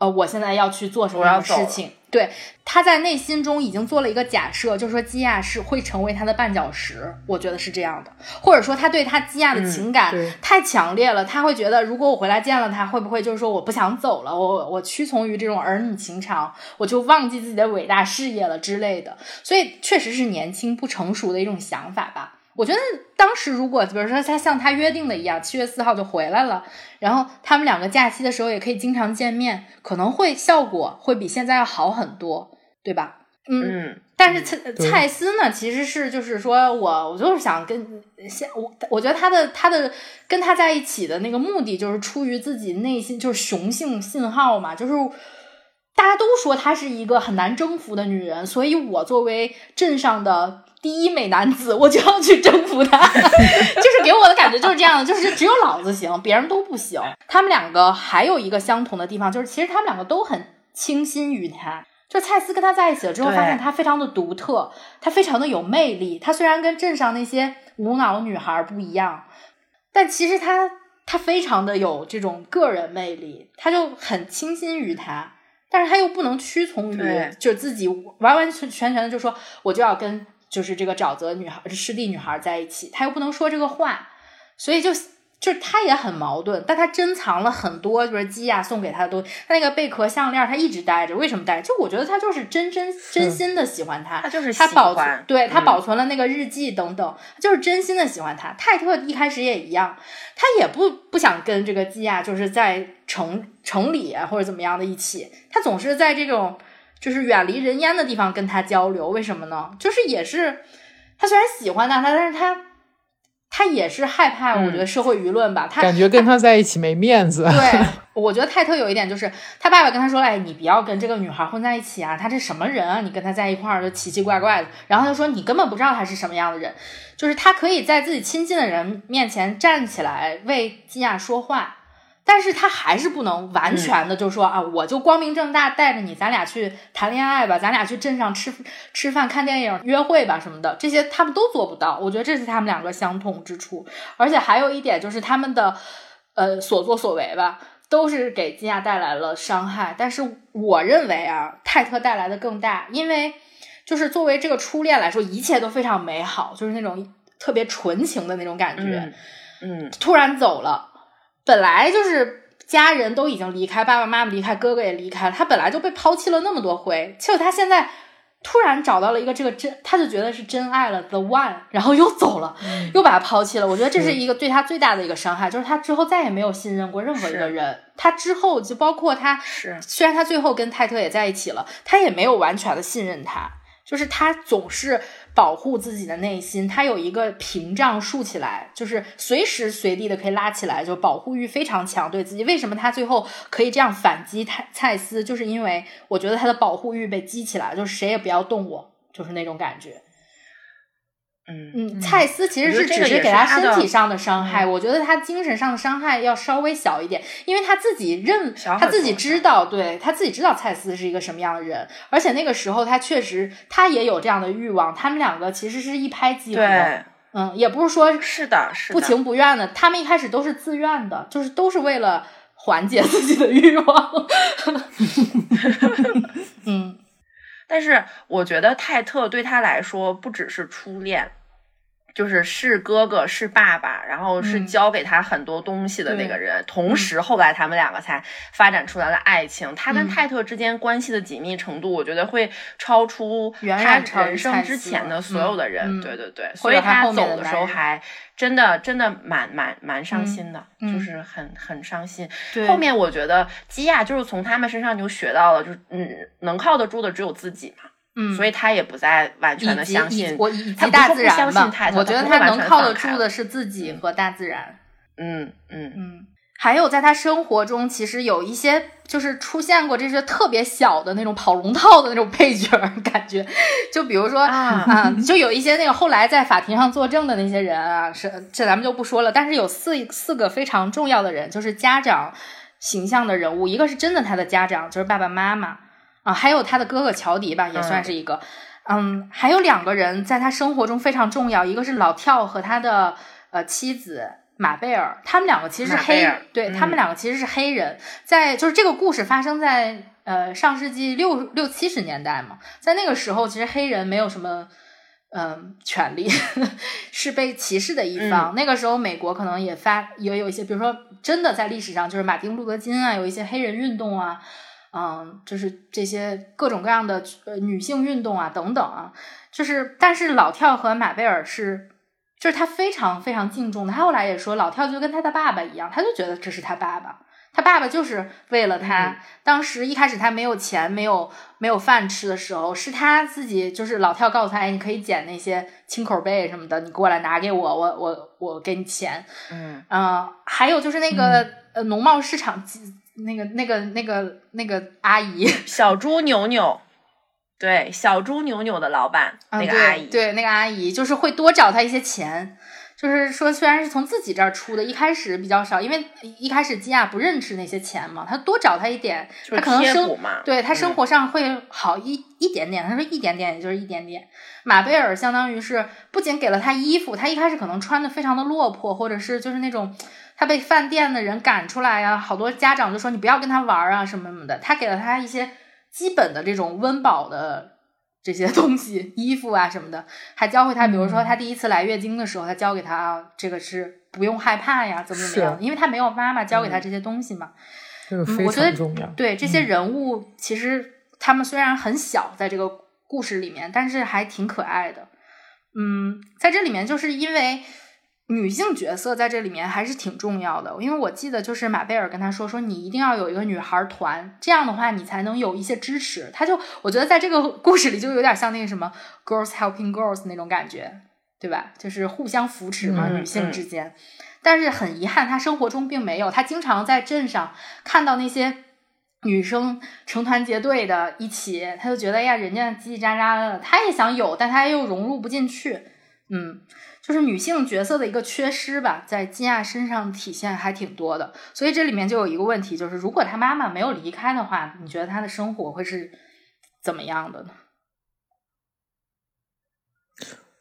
呃，我现在要去做什么事情。对，他在内心中已经做了一个假设，就是说基亚是会成为他的绊脚石。我觉得是这样的，或者说他对他基亚的情感太强烈了，他会觉得如果我回来见了他，会不会就是说我不想走了，我我屈从于这种儿女情长，我就忘记自己的伟大事业了之类的。所以确实是年轻不成熟的一种想法吧。我觉得当时如果比如说他像他约定的一样，七月四号就回来了，然后他们两个假期的时候也可以经常见面，可能会效果会比现在要好很多，对吧？嗯，但是蔡蔡司呢，其实是就是说我我就是想跟现我我觉得他的他的跟他在一起的那个目的就是出于自己内心就是雄性信号嘛，就是大家都说她是一个很难征服的女人，所以我作为镇上的。第一美男子，我就要去征服他，[laughs] 就是给我的感觉就是这样的，[laughs] 就是只有老子行，别人都不行。他们两个还有一个相同的地方，就是其实他们两个都很倾心于他。就蔡司跟他在一起了之后，发现他非常的独特，他非常的有魅力。他虽然跟镇上那些无脑女孩不一样，但其实他他非常的有这种个人魅力，他就很倾心于他，但是他又不能屈从于，就自己完完全全的就说我就要跟。就是这个沼泽女孩，湿地女孩在一起，他又不能说这个话，所以就就他也很矛盾。但他珍藏了很多，就是基亚送给他的东西。他那个贝壳项链，他一直戴着，为什么戴？就我觉得他就是真真真心的喜欢他，他就是他保存，对他保存了那个日记等等，就是真心的喜欢他。泰特一开始也一样，他也不不想跟这个基亚就是在城城里或者怎么样的一起，他总是在这种。就是远离人烟的地方跟他交流，为什么呢？就是也是他虽然喜欢他，他但是他他也是害怕，我觉得社会舆论吧。他感觉跟他在一起没面子。对，[laughs] 我觉得泰特有一点就是他爸爸跟他说：“哎，你不要跟这个女孩混在一起啊，她这什么人啊？你跟她在一块儿就奇奇怪怪的。”然后他说：“你根本不知道她是什么样的人，就是他可以在自己亲近的人面前站起来为基亚说话。”但是他还是不能完全的，就说啊，我就光明正大带着你，咱俩去谈恋爱吧，咱俩去镇上吃吃饭、看电影、约会吧什么的，这些他们都做不到。我觉得这是他们两个相同之处。而且还有一点就是他们的呃所作所为吧，都是给金亚带来了伤害。但是我认为啊，泰特带来的更大，因为就是作为这个初恋来说，一切都非常美好，就是那种特别纯情的那种感觉。嗯，突然走了。本来就是家人都已经离开，爸爸妈妈离开，哥哥也离开了，他本来就被抛弃了那么多回，结果他现在突然找到了一个这个真，他就觉得是真爱了，the one，然后又走了，又把他抛弃了。我觉得这是一个对他最大的一个伤害，就是他之后再也没有信任过任何一个人。他之后就包括他，是虽然他最后跟泰特也在一起了，他也没有完全的信任他，就是他总是。保护自己的内心，他有一个屏障竖起来，就是随时随地的可以拉起来，就保护欲非常强，对自己。为什么他最后可以这样反击蔡蔡司？就是因为我觉得他的保护欲被激起来，就是谁也不要动我，就是那种感觉。嗯。嗯，蔡司其实是只是给他身体上的伤害，我觉得他精神上的伤害要稍微小一点，因为他自己认，他自己知道，对他自己知道蔡司是一个什么样的人，而且那个时候他确实他也有这样的欲望，他们两个其实是一拍即合，嗯，也不是说是的，是不情不愿的，他们一开始都是自愿的，就是都是为了缓解自己的欲望，[laughs] 嗯，[laughs] 但是我觉得泰特对他来说不只是初恋。就是是哥哥是爸爸，然后是教给他很多东西的那个人。同时，后来他们两个才发展出来了爱情。他跟泰特之间关系的紧密程度，我觉得会超出他人生之前的所有的人。对对对，所以他走的时候还真的真的蛮蛮蛮伤心的，就是很很伤心。后面我觉得基亚就是从他们身上就学到了，就是嗯，能靠得住的只有自己嘛。嗯，所以他也不再完全的相信我，以及大自然吧。我觉得他能靠得住的是自己和大自然。嗯嗯嗯。还有在他生活中，其实有一些就是出现过这些特别小的那种跑龙套的那种配角，[laughs] 感觉就比如说啊，就有一些那个后来在法庭上作证的那些人啊，是这咱们就不说了。但是有四四个非常重要的人，就是家长形象的人物，一个是真的他的家长，就是爸爸妈妈。啊，还有他的哥哥乔迪吧，也算是一个。嗯，还有两个人在他生活中非常重要，一个是老跳和他的呃妻子马贝尔，他们两个其实是黑，对他们两个其实是黑人，在就是这个故事发生在呃上世纪六六七十年代嘛，在那个时候，其实黑人没有什么。嗯，权利 [laughs] 是被歧视的一方。那个时候，美国可能也发也有一些，比如说，真的在历史上，就是马丁路德金啊，有一些黑人运动啊，嗯，就是这些各种各样的呃女性运动啊等等啊，就是，但是老跳和马贝尔是，就是他非常非常敬重的。他后来也说，老跳就跟他的爸爸一样，他就觉得这是他爸爸。他爸爸就是为了他，当时一开始他没有钱，没有没有饭吃的时候，是他自己就是老跳告诉他，哎，你可以捡那些青口贝什么的，你过来拿给我，我我我给你钱。嗯嗯，还有就是那个呃农贸市场那个那个那个那个阿姨小猪牛牛，对小猪牛牛的老板那个阿姨，[laughs] 对那个阿姨就是会多找他一些钱。就是说，虽然是从自己这儿出的，一开始比较少，因为一开始基亚不认识那些钱嘛，他多找他一点，他可能生对他生活上会好一一点点。他说一点点，也就是一点点。马贝尔相当于是不仅给了他衣服，他一开始可能穿的非常的落魄，或者是就是那种他被饭店的人赶出来呀，好多家长就说你不要跟他玩啊什么什么的。他给了他一些基本的这种温饱的。这些 [laughs] 东西，衣服啊什么的，还教会他，比如说他第一次来月经的时候，他教给他啊，这个是不用害怕呀，怎么怎么样，因为他没有妈妈教给他这些东西嘛。这个非常重要。对这些人物，其实他们虽然很小，在这个故事里面，但是还挺可爱的。嗯，在这里面，就是因为。女性角色在这里面还是挺重要的，因为我记得就是马贝尔跟他说说你一定要有一个女孩团，这样的话你才能有一些支持。他就我觉得在这个故事里就有点像那个什么 girls helping girls 那种感觉，对吧？就是互相扶持嘛，女性之间。但是很遗憾，他生活中并没有。他经常在镇上看到那些女生成团结队的一起，他就觉得呀，人家叽叽喳喳的，他也想有，但他又融入不进去。嗯。就是女性角色的一个缺失吧，在金亚身上体现还挺多的，所以这里面就有一个问题，就是如果她妈妈没有离开的话，你觉得她的生活会是怎么样的呢？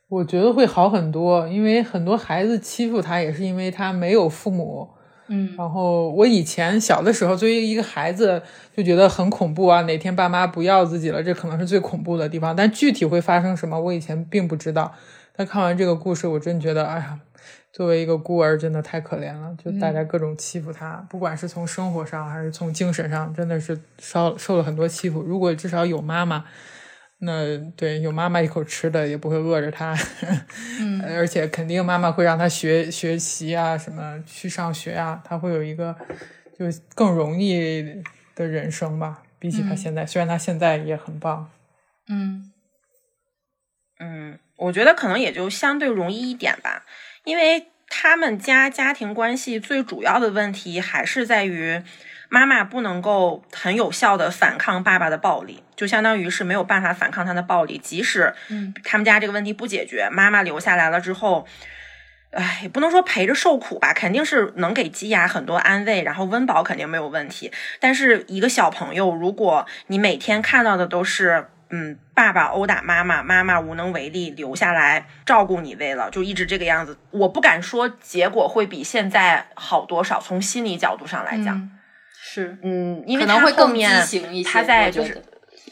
我觉得会好很多，因为很多孩子欺负她也是因为她没有父母。嗯，然后我以前小的时候，作为一个孩子就觉得很恐怖啊，哪天爸妈不要自己了，这可能是最恐怖的地方。但具体会发生什么，我以前并不知道。那看完这个故事，我真觉得，哎呀，作为一个孤儿，真的太可怜了。就大家各种欺负他，不管是从生活上还是从精神上，真的是受受了很多欺负。如果至少有妈妈，那对有妈妈一口吃的，也不会饿着他。嗯，[laughs] 而且肯定妈妈会让他学学习啊，什么去上学啊，他会有一个就更容易的人生吧。比起他现在，虽然他现在也很棒。嗯嗯。我觉得可能也就相对容易一点吧，因为他们家家庭关系最主要的问题还是在于妈妈不能够很有效的反抗爸爸的暴力，就相当于是没有办法反抗他的暴力。即使他们家这个问题不解决，妈妈留下来了之后，哎，也不能说陪着受苦吧，肯定是能给基雅很多安慰，然后温饱肯定没有问题。但是一个小朋友，如果你每天看到的都是。嗯，爸爸殴打妈妈，妈妈无能为力，留下来照顾你，为了就一直这个样子。我不敢说结果会比现在好多少，从心理角度上来讲，是，嗯，因为他后面他在就是。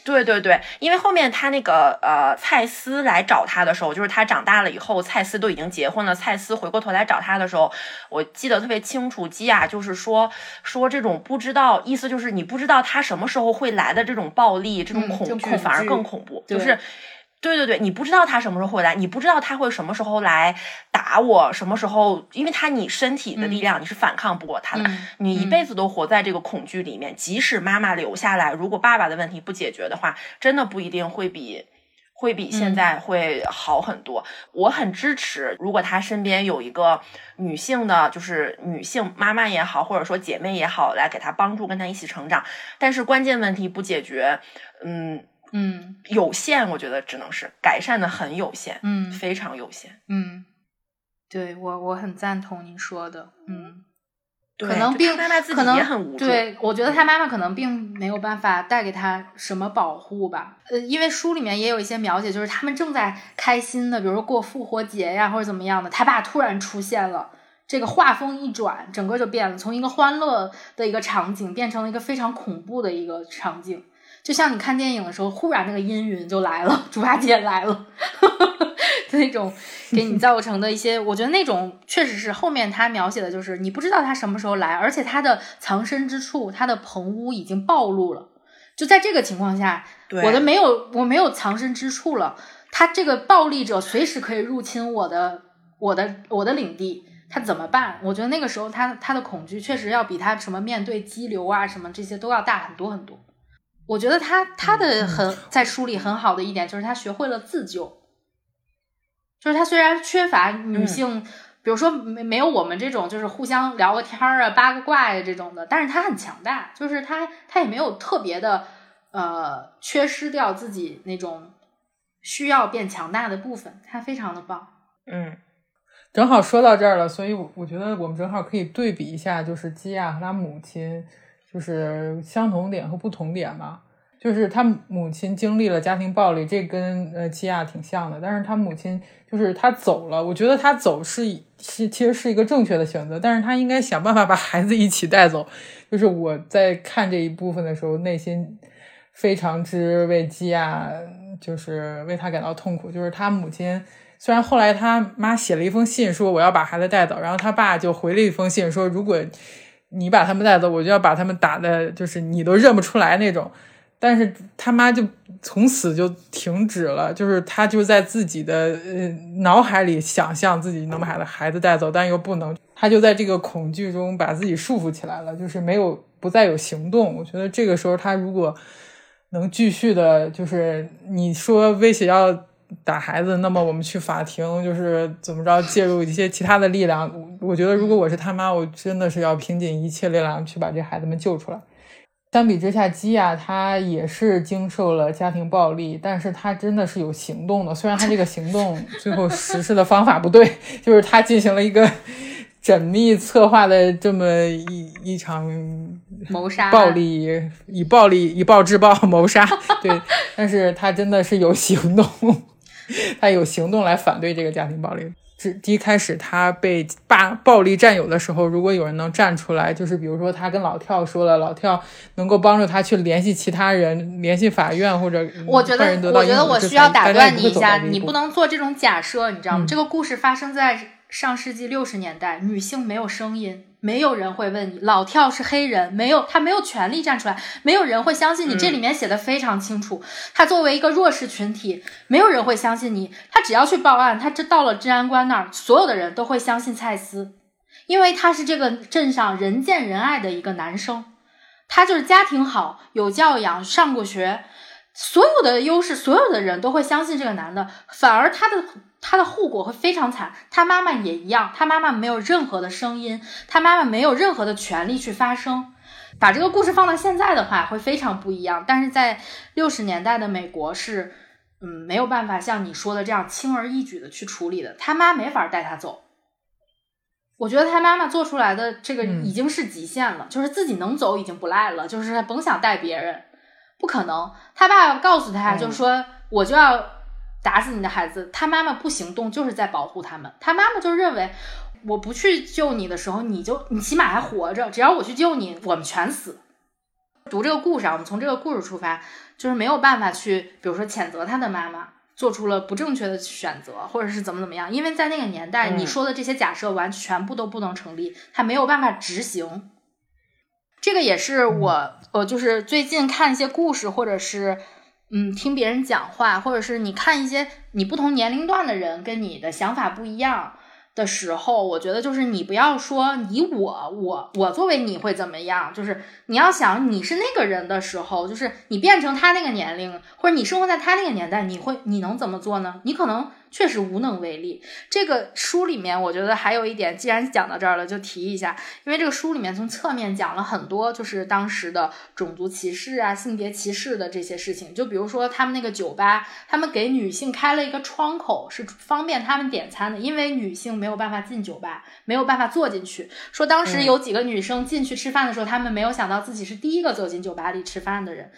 对对对，因为后面他那个呃，蔡司来找他的时候，就是他长大了以后，蔡司都已经结婚了。蔡司回过头来找他的时候，我记得特别清楚。基亚就是说说这种不知道，意思就是你不知道他什么时候会来的这种暴力，这种恐惧反而更恐怖，就是。对对对，你不知道他什么时候会来，你不知道他会什么时候来打我，什么时候，因为他你身体的力量你是反抗不过他的，你一辈子都活在这个恐惧里面。即使妈妈留下来，如果爸爸的问题不解决的话，真的不一定会比会比现在会好很多。我很支持，如果他身边有一个女性的，就是女性妈妈也好，或者说姐妹也好，来给他帮助，跟他一起成长。但是关键问题不解决，嗯。嗯，有限，我觉得只能是改善的很有限，嗯，非常有限，嗯，对我我很赞同你说的，嗯，可能并妈妈自己也很无助。对，我觉得他妈妈可能并没有办法带给他什么保护吧。呃，因为书里面也有一些描写，就是他们正在开心的，比如说过复活节呀，或者怎么样的，他爸突然出现了，这个画风一转，整个就变了，从一个欢乐的一个场景变成了一个非常恐怖的一个场景。就像你看电影的时候，忽然那个阴云就来了，猪八戒来了，[laughs] 那种给你造成的一些，我觉得那种确实是后面他描写的，就是你不知道他什么时候来，而且他的藏身之处，他的棚屋已经暴露了。就在这个情况下，我的没有，我没有藏身之处了。他这个暴力者随时可以入侵我的，我的，我的领地，他怎么办？我觉得那个时候他他的恐惧确实要比他什么面对激流啊什么这些都要大很多很多。我觉得他他的很在书里很好的一点就是他学会了自救，就是他虽然缺乏女性，比如说没没有我们这种就是互相聊个天儿啊八个卦呀这种的，但是他很强大，就是他他也没有特别的呃缺失掉自己那种需要变强大的部分，他非常的棒。嗯，正好说到这儿了，所以我我觉得我们正好可以对比一下，就是基亚和他母亲。就是相同点和不同点嘛，就是他母亲经历了家庭暴力，这跟呃基亚挺像的。但是他母亲就是他走了，我觉得他走是是其实是一个正确的选择，但是他应该想办法把孩子一起带走。就是我在看这一部分的时候，内心非常之为基亚，就是为他感到痛苦。就是他母亲虽然后来他妈写了一封信说我要把孩子带走，然后他爸就回了一封信说如果。你把他们带走，我就要把他们打的，就是你都认不出来那种。但是他妈就从此就停止了，就是他就在自己的呃脑海里想象自己能把孩子带走，但又不能，他就在这个恐惧中把自己束缚起来了，就是没有不再有行动。我觉得这个时候他如果能继续的，就是你说威胁要。打孩子，那么我们去法庭，就是怎么着介入一些其他的力量。我觉得，如果我是他妈，我真的是要拼尽一切力量去把这孩子们救出来。相比之下，基亚他也是经受了家庭暴力，但是他真的是有行动的。虽然他这个行动 [laughs] 最后实施的方法不对，就是他进行了一个缜密策划的这么一一场谋杀暴力，以暴力以暴制暴 [laughs] 谋杀。对，但是他真的是有行动。[laughs] 他有行动来反对这个家庭暴力。是一开始他被霸暴力占有的时候，如果有人能站出来，就是比如说他跟老跳说了，老跳能够帮助他去联系其他人，联系法院或者我觉得我觉得我需要打断你一下，你不能做这种假设，你知道吗？这个故事发生在上世纪六十年代，女性没有声音。没有人会问你，老跳是黑人，没有他没有权利站出来，没有人会相信你。这里面写的非常清楚，他作为一个弱势群体，没有人会相信你。他只要去报案，他这到了治安官那儿，所有的人都会相信蔡司，因为他是这个镇上人见人爱的一个男生，他就是家庭好，有教养，上过学，所有的优势，所有的人都会相信这个男的，反而他的。他的后果会非常惨，他妈妈也一样，他妈妈没有任何的声音，他妈妈没有任何的权利去发声。把这个故事放到现在的话，会非常不一样。但是在六十年代的美国是，嗯，没有办法像你说的这样轻而易举的去处理的。他妈没法带他走。我觉得他妈妈做出来的这个已经是极限了，就是自己能走已经不赖了，就是甭想带别人，不可能。他爸告诉他，就是说我就要。打死你的孩子，他妈妈不行动就是在保护他们。他妈妈就认为，我不去救你的时候，你就你起码还活着。只要我去救你，我们全死。读这个故事啊，我们从这个故事出发，就是没有办法去，比如说谴责他的妈妈做出了不正确的选择，或者是怎么怎么样。因为在那个年代，你说的这些假设完全部都不能成立，他没有办法执行。这个也是我，我就是最近看一些故事，或者是。嗯，听别人讲话，或者是你看一些你不同年龄段的人跟你的想法不一样的时候，我觉得就是你不要说你我我我作为你会怎么样，就是你要想你是那个人的时候，就是你变成他那个年龄，或者你生活在他那个年代，你会你能怎么做呢？你可能确实无能为力。这个书里面，我觉得还有一点，既然讲到这儿了，就提一下，因为这个书里面从侧面讲了很多，就是当时的种族歧视啊、性别歧视的这些事情。就比如说他们那个酒吧，他们给女性开了一个窗口，是方便他们点餐的，因为女性没有办法进酒吧，没有办法坐进去。说当时有几个女生进去吃饭的时候，她们没有想到自己是第一个走进酒吧里吃饭的人。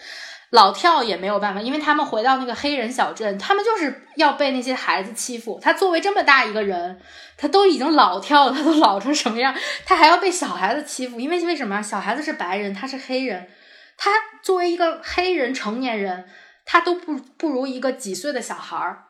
老跳也没有办法，因为他们回到那个黑人小镇，他们就是要被那些孩子欺负。他作为这么大一个人，他都已经老跳了，他都老成什么样，他还要被小孩子欺负？因为为什么？小孩子是白人，他是黑人，他作为一个黑人成年人，他都不不如一个几岁的小孩儿。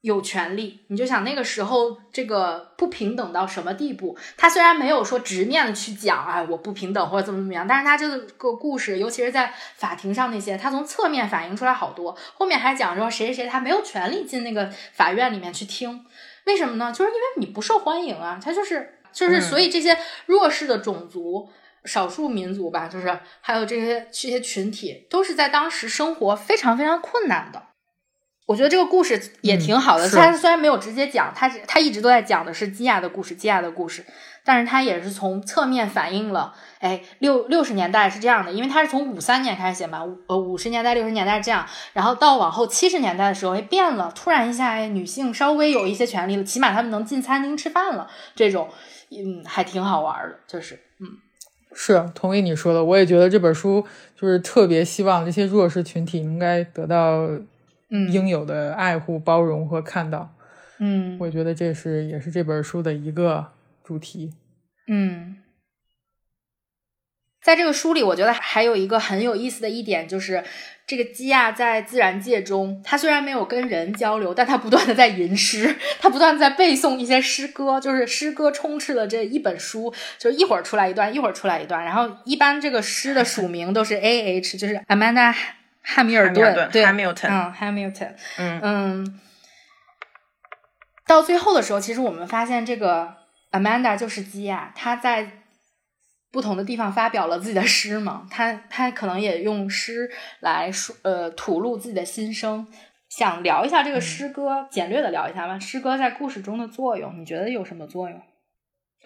有权利，你就想那个时候这个不平等到什么地步？他虽然没有说直面的去讲，哎，我不平等或者怎么怎么样，但是他这个故事，尤其是在法庭上那些，他从侧面反映出来好多。后面还讲说谁谁谁他没有权利进那个法院里面去听，为什么呢？就是因为你不受欢迎啊，他就是就是，所以这些弱势的种族、少数民族吧，就是还有这些这些群体，都是在当时生活非常非常困难的。我觉得这个故事也挺好的。他虽然没有直接讲，他他一直都在讲的是基亚的故事，基亚的故事，但是他也是从侧面反映了，哎，六六十年代是这样的，因为他是从五三年开始写嘛，呃，五十年代、六十年代这样，然后到往后七十年代的时候，哎，变了，突然一下，哎，女性稍微有一些权利了，起码她们能进餐厅吃饭了，这种，嗯，还挺好玩的，就是，嗯，是同意你说的，我也觉得这本书就是特别希望这些弱势群体应该得到。应有的爱护、包容和看到，嗯，我觉得这是也是这本书的一个主题。嗯，在这个书里，我觉得还有一个很有意思的一点，就是这个基亚在自然界中，他虽然没有跟人交流，但他不断的在吟诗，他不断在背诵一些诗歌，就是诗歌充斥了这一本书，就是一会儿出来一段，一会儿出来一段，然后一般这个诗的署名都是 A H，就是 Amanda。汉密尔顿，对，Hamilton，嗯，Hamilton，嗯嗯，到最后的时候，其实我们发现这个 Amanda 就是基亚，她在不同的地方发表了自己的诗嘛，[laughs] 她她可能也用诗来说，呃，吐露自己的心声。想聊一下这个诗歌，简略的聊一下吧。诗歌在故事中的作用，你觉得有什么作用？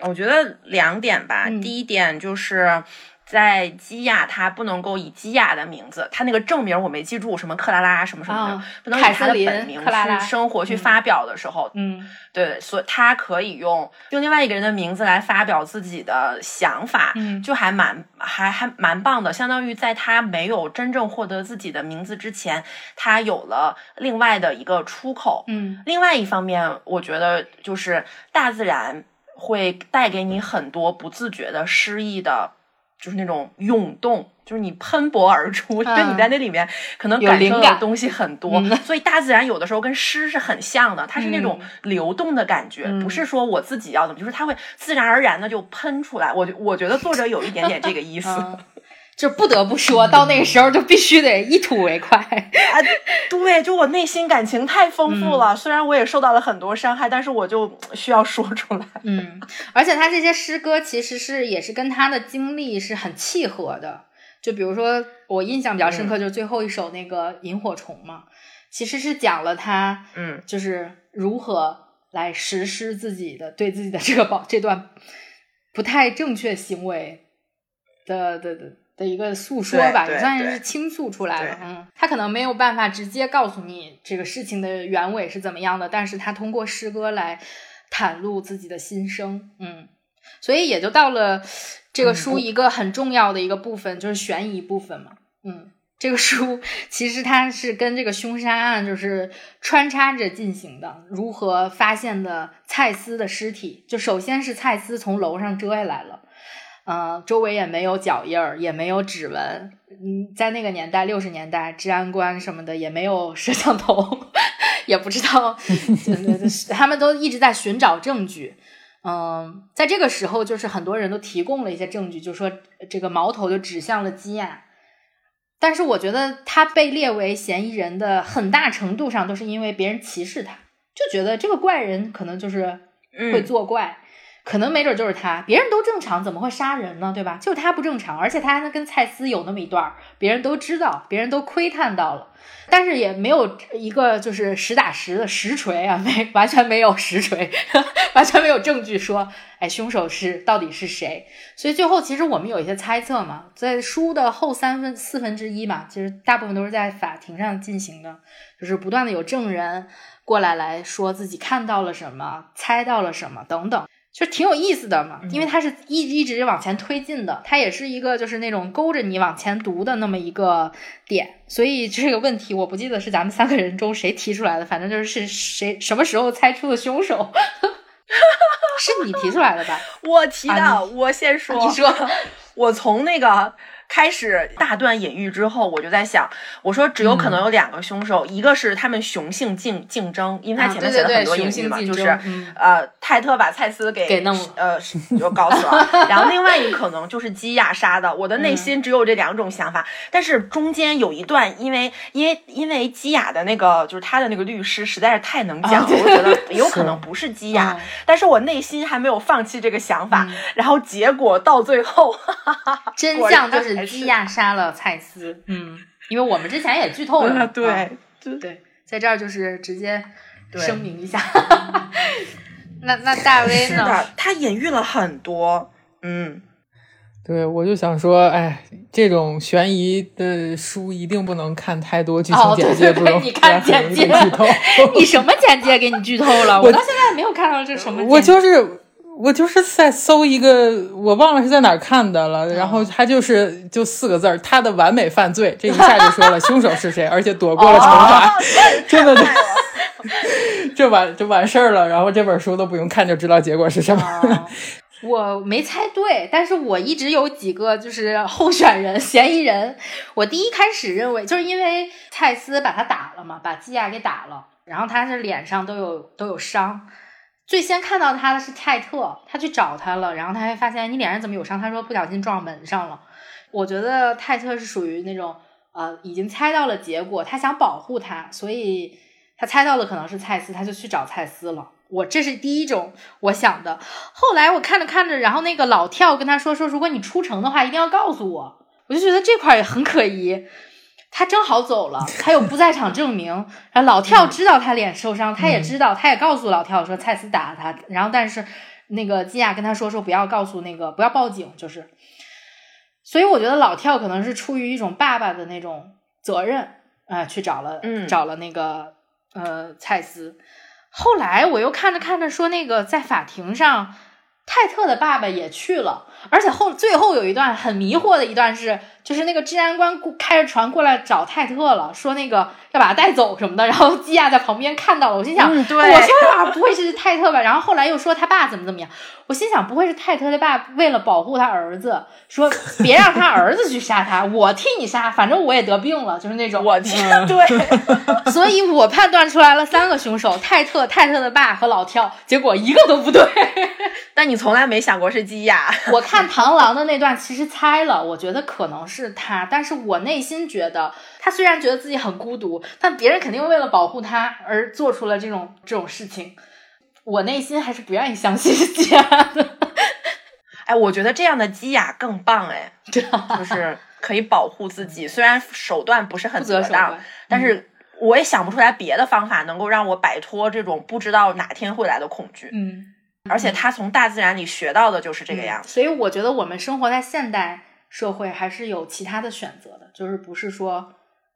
我觉得两点吧，第一点就是。在基亚，他不能够以基亚的名字，他那个正名我没记住，什么克拉拉什么什么的，不能以他的本名去生活去发表的时候，嗯，对，所以他可以用用另外一个人的名字来发表自己的想法，嗯，就还蛮还还蛮棒的，相当于在他没有真正获得自己的名字之前，他有了另外的一个出口，嗯，另外一方面，我觉得就是大自然会带给你很多不自觉的诗意的。就是那种涌动，就是你喷薄而出，[laughs] 因为你在那里面可能感受的东西很多，所以大自然有的时候跟诗是很像的，它是那种流动的感觉，不是说我自己要怎么，就是它会自然而然的就喷出来。我我觉得作者有一点点这个意思。就不得不说到那个时候，就必须得一吐为快啊！对，就我内心感情太丰富了，虽然我也受到了很多伤害，但是我就需要说出来。嗯，而且他这些诗歌其实是也是跟他的经历是很契合的。就比如说，我印象比较深刻，就是最后一首那个萤火虫嘛，其实是讲了他，嗯，就是如何来实施自己的对自己的这个保这段不太正确行为的的的。的一个诉说吧，也算是倾诉出来了。嗯，他可能没有办法直接告诉你这个事情的原委是怎么样的，但是他通过诗歌来袒露自己的心声。嗯，所以也就到了这个书一个很重要的一个部分，就是悬疑部分嘛。嗯，这个书其实它是跟这个凶杀案就是穿插着进行的。如何发现的蔡司的尸体？就首先是蔡司从楼上折下来了。嗯，周围也没有脚印儿，也没有指纹。嗯，在那个年代，六十年代，治安官什么的也没有 [laughs] 摄像头，[laughs] 也不知道，[laughs] 他们都一直在寻找证据。嗯，在这个时候，就是很多人都提供了一些证据，就说这个矛头就指向了基亚。但是，我觉得他被列为嫌疑人的很大程度上都是因为别人歧视他，就觉得这个怪人可能就是会作怪。可能没准就是他，别人都正常，怎么会杀人呢？对吧？就是他不正常，而且他还能跟蔡司有那么一段，别人都知道，别人都窥探到了，但是也没有一个就是实打实的实锤啊，没完全没有实锤，[laughs] 完全没有证据说，哎，凶手是到底是谁？所以最后其实我们有一些猜测嘛，在书的后三分四分之一嘛，其实大部分都是在法庭上进行的，就是不断的有证人过来来说自己看到了什么，猜到了什么等等。就挺有意思的嘛，因为它是一一直往前推进的，它也是一个就是那种勾着你往前读的那么一个点，所以这个问题我不记得是咱们三个人中谁提出来的，反正就是是谁什么时候猜出的凶手，[laughs] 是你提出来的吧？[laughs] 我提的，我先说，你说，[laughs] 我从那个。开始大段隐喻之后，我就在想，我说只有可能有两个凶手，一个是他们雄性竞竞争，因为他前面写了很多隐喻嘛，就是呃泰特把蔡司给给弄 [laughs] 呃就搞死了，然后另外一个可能就是基亚杀的。我的内心只有这两种想法，但是中间有一段，因为因为因为基亚的那个就是他的那个律师实在是太能讲了，我觉得 [laughs] 有可能不是基亚，但是我内心还没有放弃这个想法，然后结果到最后真 [laughs] 相就是。基亚杀了蔡司，嗯，因为我们之前也剧透了，[laughs] 对，对，在这儿就是直接声明一下。[laughs] 那那大威呢？他隐喻了很多，嗯，对，我就想说，哎，这种悬疑的书一定不能看太多剧情简介，不能你看简介剧透。[laughs] 你什么简介给你剧透了？我到现在没有看到这什么，我就是。我就是在搜一个，我忘了是在哪儿看的了。然后他就是就四个字儿，他的完美犯罪，这一下就说了凶手是谁，[laughs] 而且躲过了惩罚，[laughs] 真的，[laughs] 这完就完事儿了。然后这本书都不用看就知道结果是什么。我没猜对，但是我一直有几个就是候选人、嫌疑人。我第一开始认为就是因为蔡司把他打了嘛，把基亚给打了，然后他是脸上都有都有伤。最先看到他的是泰特，他去找他了，然后他还发现你脸上怎么有伤？他说不小心撞门上了。我觉得泰特是属于那种呃，已经猜到了结果，他想保护他，所以他猜到了可能是蔡司，他就去找蔡司了。我这是第一种我想的。后来我看着看着，然后那个老跳跟他说说，如果你出城的话，一定要告诉我。我就觉得这块也很可疑。他正好走了，他有不在场证明。然后老跳知道他脸受伤，他也知道，他也告诉老跳说蔡司打了他。然后但是那个基亚跟他说说不要告诉那个不要报警，就是。所以我觉得老跳可能是出于一种爸爸的那种责任啊，去找了找了那个呃蔡司。后来我又看着看着说那个在法庭上。泰特的爸爸也去了，而且后最后有一段很迷惑的一段是，就是那个治安官开着船过来找泰特了，说那个要把他带走什么的，然后基亚在旁边看到了，我心想，我说啊，不会是泰特吧？然后后来又说他爸怎么怎么样，我心想不会是泰特的爸为了保护他儿子，说别让他儿子去杀他，[laughs] 我替你杀，反正我也得病了，就是那种我天，[laughs] 对，所以我判断出来了三个凶手：泰特、泰特的爸和老跳，结果一个都不对。[laughs] 但你从来没想过是基亚？我看螳螂的那段，其实猜了，我觉得可能是他，但是我内心觉得，他虽然觉得自己很孤独，但别人肯定为了保护他而做出了这种这种事情。我内心还是不愿意相信基亚的。[laughs] 哎，我觉得这样的基亚更棒，哎，[laughs] 就是可以保护自己，虽然手段不是很得当，但是我也想不出来别的方法能够让我摆脱这种不知道哪天会来的恐惧。嗯。而且他从大自然里学到的就是这个样子，所以我觉得我们生活在现代社会还是有其他的选择的，就是不是说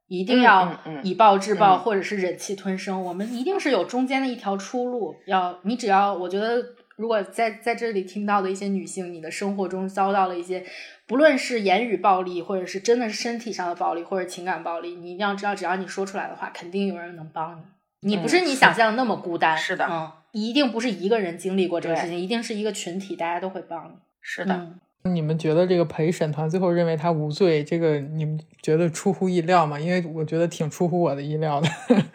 一定要以暴制暴或者是忍气吞声，我们一定是有中间的一条出路。要你只要，我觉得如果在在这里听到的一些女性，你的生活中遭到了一些不论是言语暴力，或者是真的是身体上的暴力或者情感暴力，你一定要知道，只要你说出来的话，肯定有人能帮你。你不是你想象的那么孤单，是的，嗯。一定不是一个人经历过这个事情，一定是一个群体，大家都会帮你。是的，你们觉得这个陪审团最后认为他无罪，这个你们觉得出乎意料吗？因为我觉得挺出乎我的意料的，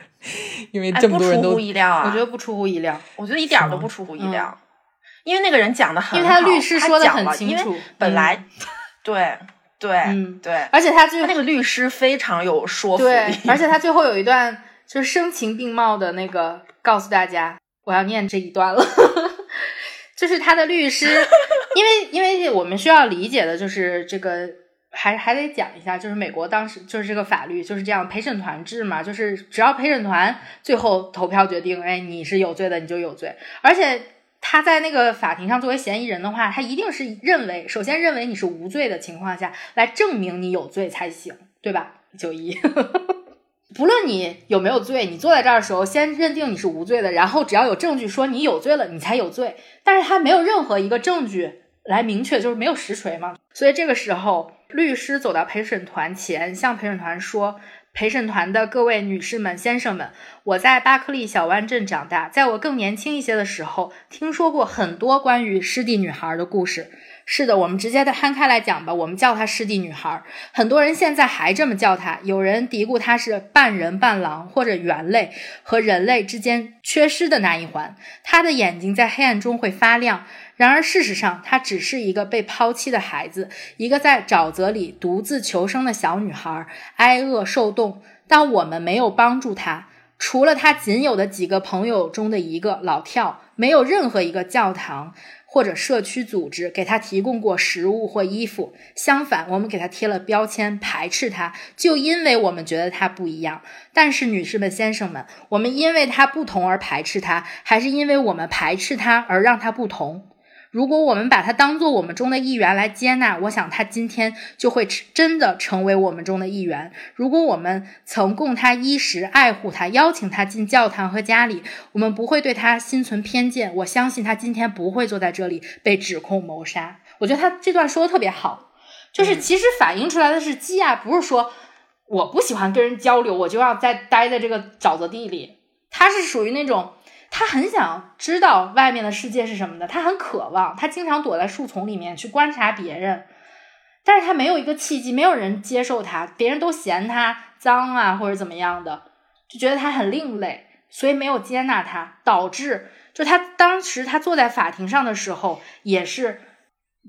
[laughs] 因为这么多人都出乎意料啊。我觉得不出乎意料，我觉得一点都不出乎意料，因为那个人讲的很，因为他律师说的很清楚，本来对对对，而且他最后那个律师非常有说服力，而且他最后有一段就是声情并茂的那个告诉大家。我要念这一段了，[laughs] 就是他的律师，因为因为我们需要理解的就是这个，还还得讲一下，就是美国当时就是这个法律就是这样陪审团制嘛，就是只要陪审团最后投票决定，哎，你是有罪的，你就有罪，而且他在那个法庭上作为嫌疑人的话，他一定是认为首先认为你是无罪的情况下来证明你有罪才行，对吧？九一。[laughs] 不论你有没有罪，你坐在这儿的时候，先认定你是无罪的，然后只要有证据说你有罪了，你才有罪。但是他没有任何一个证据来明确，就是没有实锤嘛。所以这个时候，律师走到陪审团前，向陪审团说：“陪审团的各位女士们、先生们，我在巴克利小湾镇长大，在我更年轻一些的时候，听说过很多关于湿地女孩的故事。”是的，我们直接的摊开来讲吧。我们叫她湿地女孩，很多人现在还这么叫她。有人嘀咕她是半人半狼或者猿类，和人类之间缺失的那一环。她的眼睛在黑暗中会发亮。然而事实上，她只是一个被抛弃的孩子，一个在沼泽里独自求生的小女孩，挨饿受冻。但我们没有帮助她，除了她仅有的几个朋友中的一个老跳，没有任何一个教堂。或者社区组织给她提供过食物或衣服，相反，我们给她贴了标签，排斥她，就因为我们觉得她不一样。但是，女士们、先生们，我们因为她不同而排斥她，还是因为我们排斥她而让她不同？如果我们把他当做我们中的一员来接纳，我想他今天就会真的成为我们中的一员。如果我们曾供他衣食，爱护他，邀请他进教堂和家里，我们不会对他心存偏见。我相信他今天不会坐在这里被指控谋杀。我觉得他这段说的特别好，就是其实反映出来的是基亚不是说我不喜欢跟人交流，我就要在待在这个沼泽地里，他是属于那种。他很想知道外面的世界是什么的，他很渴望，他经常躲在树丛里面去观察别人，但是他没有一个契机，没有人接受他，别人都嫌他脏啊或者怎么样的，就觉得他很另类，所以没有接纳他，导致就他当时他坐在法庭上的时候也是。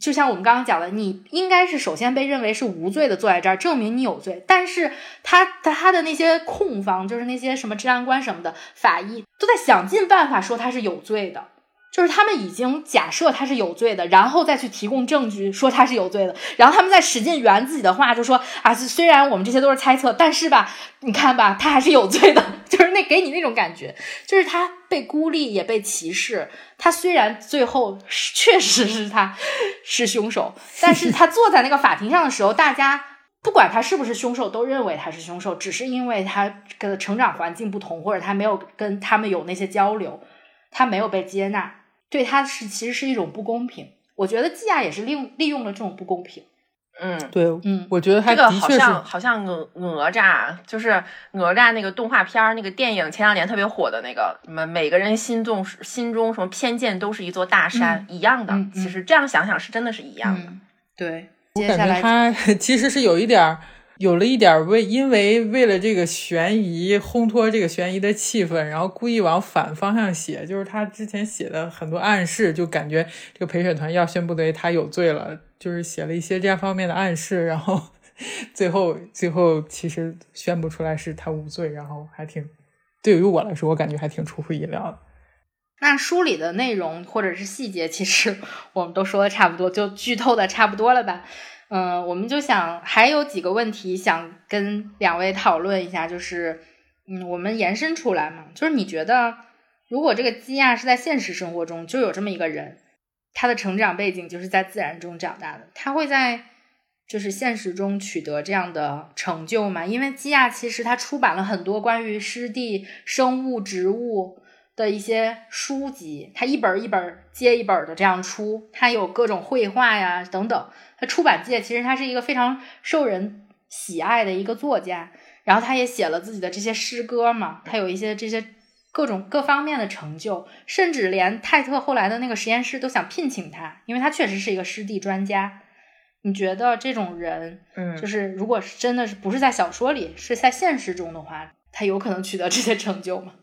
就像我们刚刚讲的，你应该是首先被认为是无罪的，坐在这儿证明你有罪。但是他他的那些控方，就是那些什么治安官什么的法医，都在想尽办法说他是有罪的。就是他们已经假设他是有罪的，然后再去提供证据说他是有罪的，然后他们再使劲圆自己的话，就说啊，虽然我们这些都是猜测，但是吧，你看吧，他还是有罪的，[laughs] 就是那给你那种感觉，就是他被孤立也被歧视。他虽然最后确实是他是凶手，但是他坐在那个法庭上的时候，大家不管他是不是凶手，都认为他是凶手，只是因为他跟成长环境不同，或者他没有跟他们有那些交流，他没有被接纳。对他是其实是一种不公平，我觉得季亚也是利用利用了这种不公平。嗯，对，嗯，我觉得他这个好像好像哪哪吒，就是哪吒那个动画片儿那个电影，前两年特别火的那个什么每个人心中心中什么偏见都是一座大山一样的。其实这样想想是真的是一样的。对，接下来他 [laughs] 其实是有一点儿。有了一点为，因为为了这个悬疑烘托这个悬疑的气氛，然后故意往反方向写，就是他之前写的很多暗示，就感觉这个陪审团要宣布的他有罪了，就是写了一些这方面的暗示，然后最后最后其实宣布出来是他无罪，然后还挺对于我来说，我感觉还挺出乎意料的。那书里的内容或者是细节，其实 [laughs] 我们都说的差不多，就剧透的差不多了吧。嗯，我们就想还有几个问题想跟两位讨论一下，就是，嗯，我们延伸出来嘛，就是你觉得，如果这个基亚是在现实生活中就有这么一个人，他的成长背景就是在自然中长大的，他会在就是现实中取得这样的成就吗？因为基亚其实他出版了很多关于湿地生物、植物的一些书籍，他一本一本接一本的这样出，他有各种绘画呀等等。出版界其实他是一个非常受人喜爱的一个作家，然后他也写了自己的这些诗歌嘛，他有一些这些各种各方面的成就，甚至连泰特后来的那个实验室都想聘请他，因为他确实是一个湿地专家。你觉得这种人，嗯，就是如果是真的是不是在小说里，是在现实中的话，他有可能取得这些成就吗？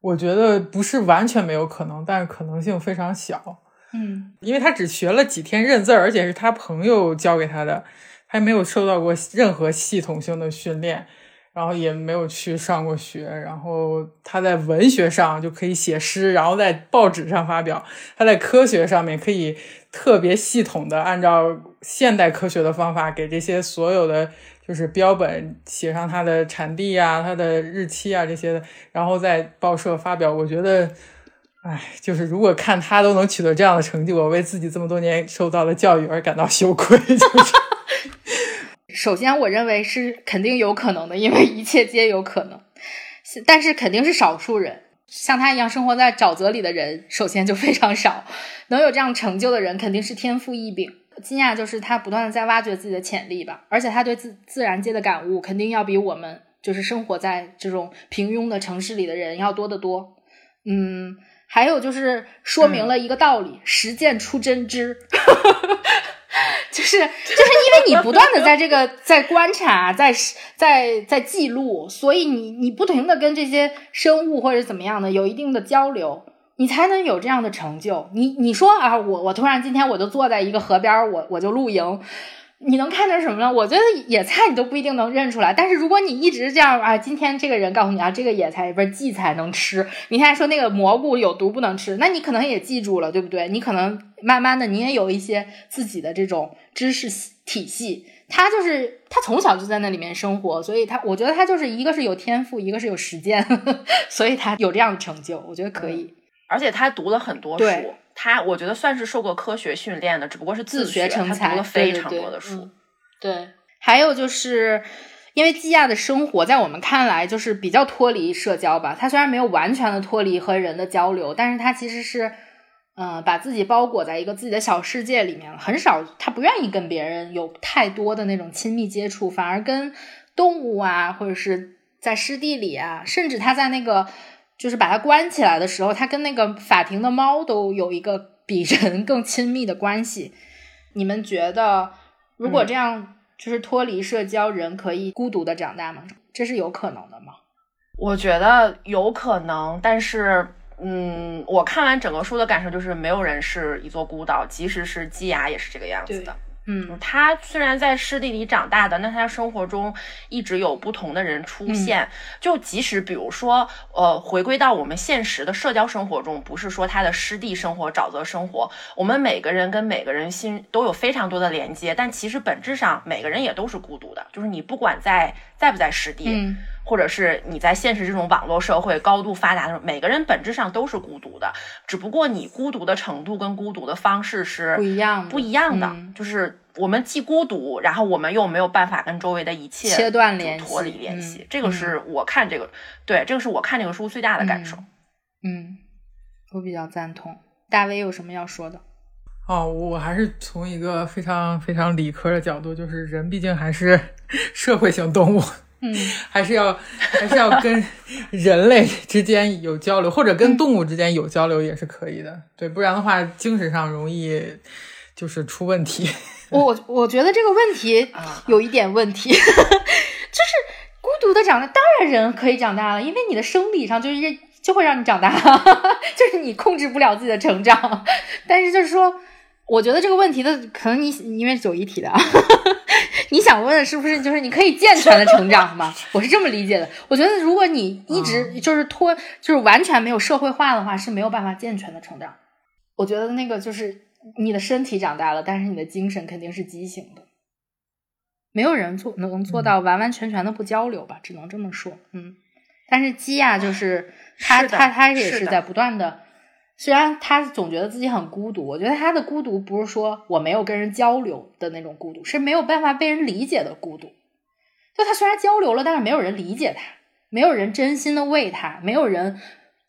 我觉得不是完全没有可能，但是可能性非常小。嗯，因为他只学了几天认字儿，而且是他朋友教给他的，还没有受到过任何系统性的训练。然然后也没有去上过学，然后他在文学上就可以写诗，然后在报纸上发表；他在科学上面可以特别系统的按照现代科学的方法给这些所有的就是标本写上它的产地啊、它的日期啊这些的，然后在报社发表。我觉得，哎，就是如果看他都能取得这样的成绩，我为自己这么多年受到的教育而感到羞愧。[laughs] 就是。[laughs] 首先，我认为是肯定有可能的，因为一切皆有可能。但是肯定是少数人，像他一样生活在沼泽里的人，首先就非常少。能有这样成就的人，肯定是天赋异禀。金亚就是他不断的在挖掘自己的潜力吧，而且他对自自然界的感悟，肯定要比我们就是生活在这种平庸的城市里的人要多得多。嗯，还有就是说明了一个道理：实践出真知。[laughs] 就是就是因为你不断的在这个在观察，在在在记录，所以你你不停的跟这些生物或者怎么样的有一定的交流，你才能有这样的成就。你你说啊，我我突然今天我就坐在一个河边，我我就露营。你能看见什么呢？我觉得野菜你都不一定能认出来，但是如果你一直这样啊，今天这个人告诉你啊，这个野菜不是荠菜能吃，明天说那个蘑菇有毒不能吃，那你可能也记住了，对不对？你可能慢慢的你也有一些自己的这种知识体系。他就是他从小就在那里面生活，所以他我觉得他就是一个是有天赋，一个是有实践，[laughs] 所以他有这样的成就，我觉得可以。而且他读了很多书。他我觉得算是受过科学训练的，只不过是自学成才，读了非常多的书。对，还有就是因为基亚的生活在我们看来就是比较脱离社交吧。他虽然没有完全的脱离和人的交流，但是他其实是嗯把自己包裹在一个自己的小世界里面，很少他不愿意跟别人有太多的那种亲密接触，反而跟动物啊或者是在湿地里啊，甚至他在那个。就是把它关起来的时候，它跟那个法庭的猫都有一个比人更亲密的关系。你们觉得，如果这样就是脱离社交，人可以孤独的长大吗？这是有可能的吗？我觉得有可能，但是，嗯，我看完整个书的感受就是，没有人是一座孤岛，即使是基雅也是这个样子的。嗯，他虽然在湿地里长大的，那他生活中一直有不同的人出现。就即使比如说，呃，回归到我们现实的社交生活中，不是说他的湿地生活、沼泽生活，我们每个人跟每个人心都有非常多的连接，但其实本质上每个人也都是孤独的。就是你不管在在不在湿地。或者是你在现实这种网络社会高度发达的时候，每个人本质上都是孤独的，只不过你孤独的程度跟孤独的方式是不一样不一样的。就是我们既孤独，然后我们又没有办法跟周围的一切切断联系、脱离联系。这个是我看这个，对，这个是我看这个书最大的感受。嗯，我比较赞同。大威有什么要说的？哦，我还是从一个非常非常理科的角度，就是人毕竟还是 [laughs] 社会性动物。嗯，[laughs] 还是要还是要跟人类之间有交流，或者跟动物之间有交流也是可以的。对，不然的话，精神上容易就是出问题。我我觉得这个问题有一点问题，[laughs] 就是孤独的长大，当然人可以长大了，因为你的生理上就是就会让你长大，[laughs] 就是你控制不了自己的成长。但是就是说。我觉得这个问题的可能你因为九一体的，[laughs] 你想问的是不是就是你可以健全的成长吗？我是这么理解的。我觉得如果你一直就是脱，就是完全没有社会化的话，是没有办法健全的成长。我觉得那个就是你的身体长大了，但是你的精神肯定是畸形的。没有人做能做到完完全全的不交流吧？只能这么说。嗯，但是基亚就是他他他也是在不断的。虽然他总觉得自己很孤独，我觉得他的孤独不是说我没有跟人交流的那种孤独，是没有办法被人理解的孤独。就他虽然交流了，但是没有人理解他，没有人真心的为他，没有人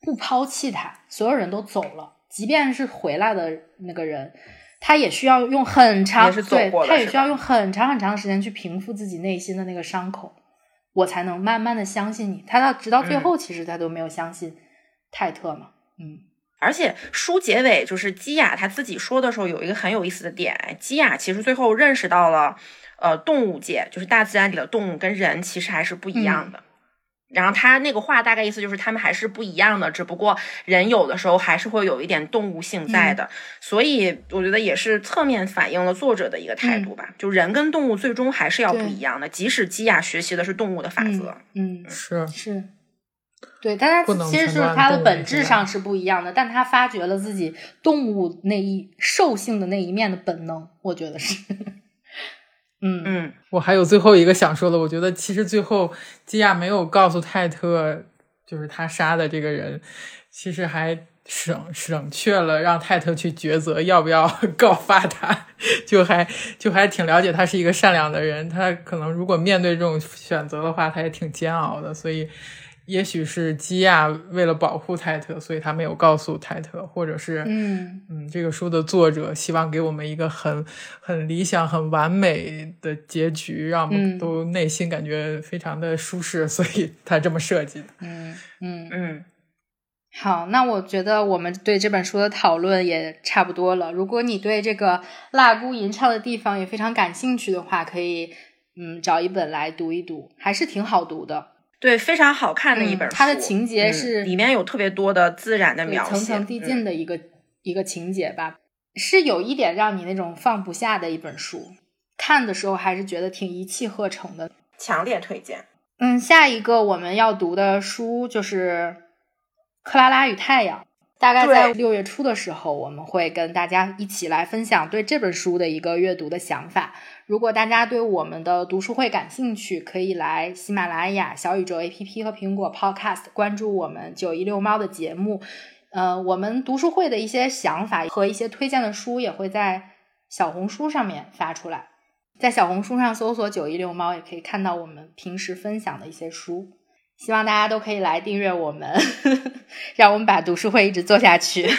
不抛弃他，所有人都走了。即便是回来的那个人，他也需要用很长，对，他也需要用很长很长的时间去平复自己内心的那个伤口，我才能慢慢的相信你。他到直到最后，其实他都没有相信泰特嘛，嗯。而且书结尾就是基亚他自己说的时候，有一个很有意思的点。基亚其实最后认识到了，呃，动物界就是大自然里的动物跟人其实还是不一样的。然后他那个话大概意思就是他们还是不一样的，只不过人有的时候还是会有一点动物性在的，所以我觉得也是侧面反映了作者的一个态度吧，就人跟动物最终还是要不一样的，即使基亚学习的是动物的法则，嗯，是。是，对，但他其实是他的本质上是不一样的，但他发掘了自己动物那一兽性的那一面的本能，我觉得是。[laughs] 嗯嗯，我还有最后一个想说的，我觉得其实最后基亚没有告诉泰特，就是他杀的这个人，其实还省省却了让泰特去抉择要不要 [laughs] 告发他，就还就还挺了解他是一个善良的人，他可能如果面对这种选择的话，他也挺煎熬的，所以。也许是基亚为了保护泰特，所以他没有告诉泰特，或者是嗯嗯，这个书的作者希望给我们一个很很理想、很完美的结局，让我们都内心感觉非常的舒适，所以他这么设计的。[laughs] 嗯嗯嗯，好，那我觉得我们对这本书的讨论也差不多了。如果你对这个蜡姑吟唱的地方也非常感兴趣的话，可以嗯找一本来读一读，还是挺好读的。对，非常好看的一本书。它的情节是里面有特别多的自然的描写，层层递进的一个一个情节吧，是有一点让你那种放不下的一本书。看的时候还是觉得挺一气呵成的，强烈推荐。嗯，下一个我们要读的书就是《克拉拉与太阳》。大概在六月初的时候，我们会跟大家一起来分享对这本书的一个阅读的想法。如果大家对我们的读书会感兴趣，可以来喜马拉雅、小宇宙 APP 和苹果 Podcast 关注我们九一六猫的节目。呃，我们读书会的一些想法和一些推荐的书也会在小红书上面发出来，在小红书上搜索“九一六猫”也可以看到我们平时分享的一些书。希望大家都可以来订阅我们，让我们把读书会一直做下去。[laughs]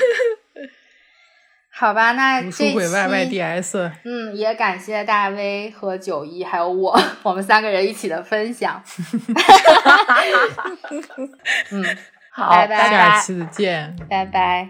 好吧，那读书会 Y Y D S，嗯，也感谢大 V 和九一还有我，[laughs] 我们三个人一起的分享。[laughs] 嗯，好，拜拜，下期再见，拜拜。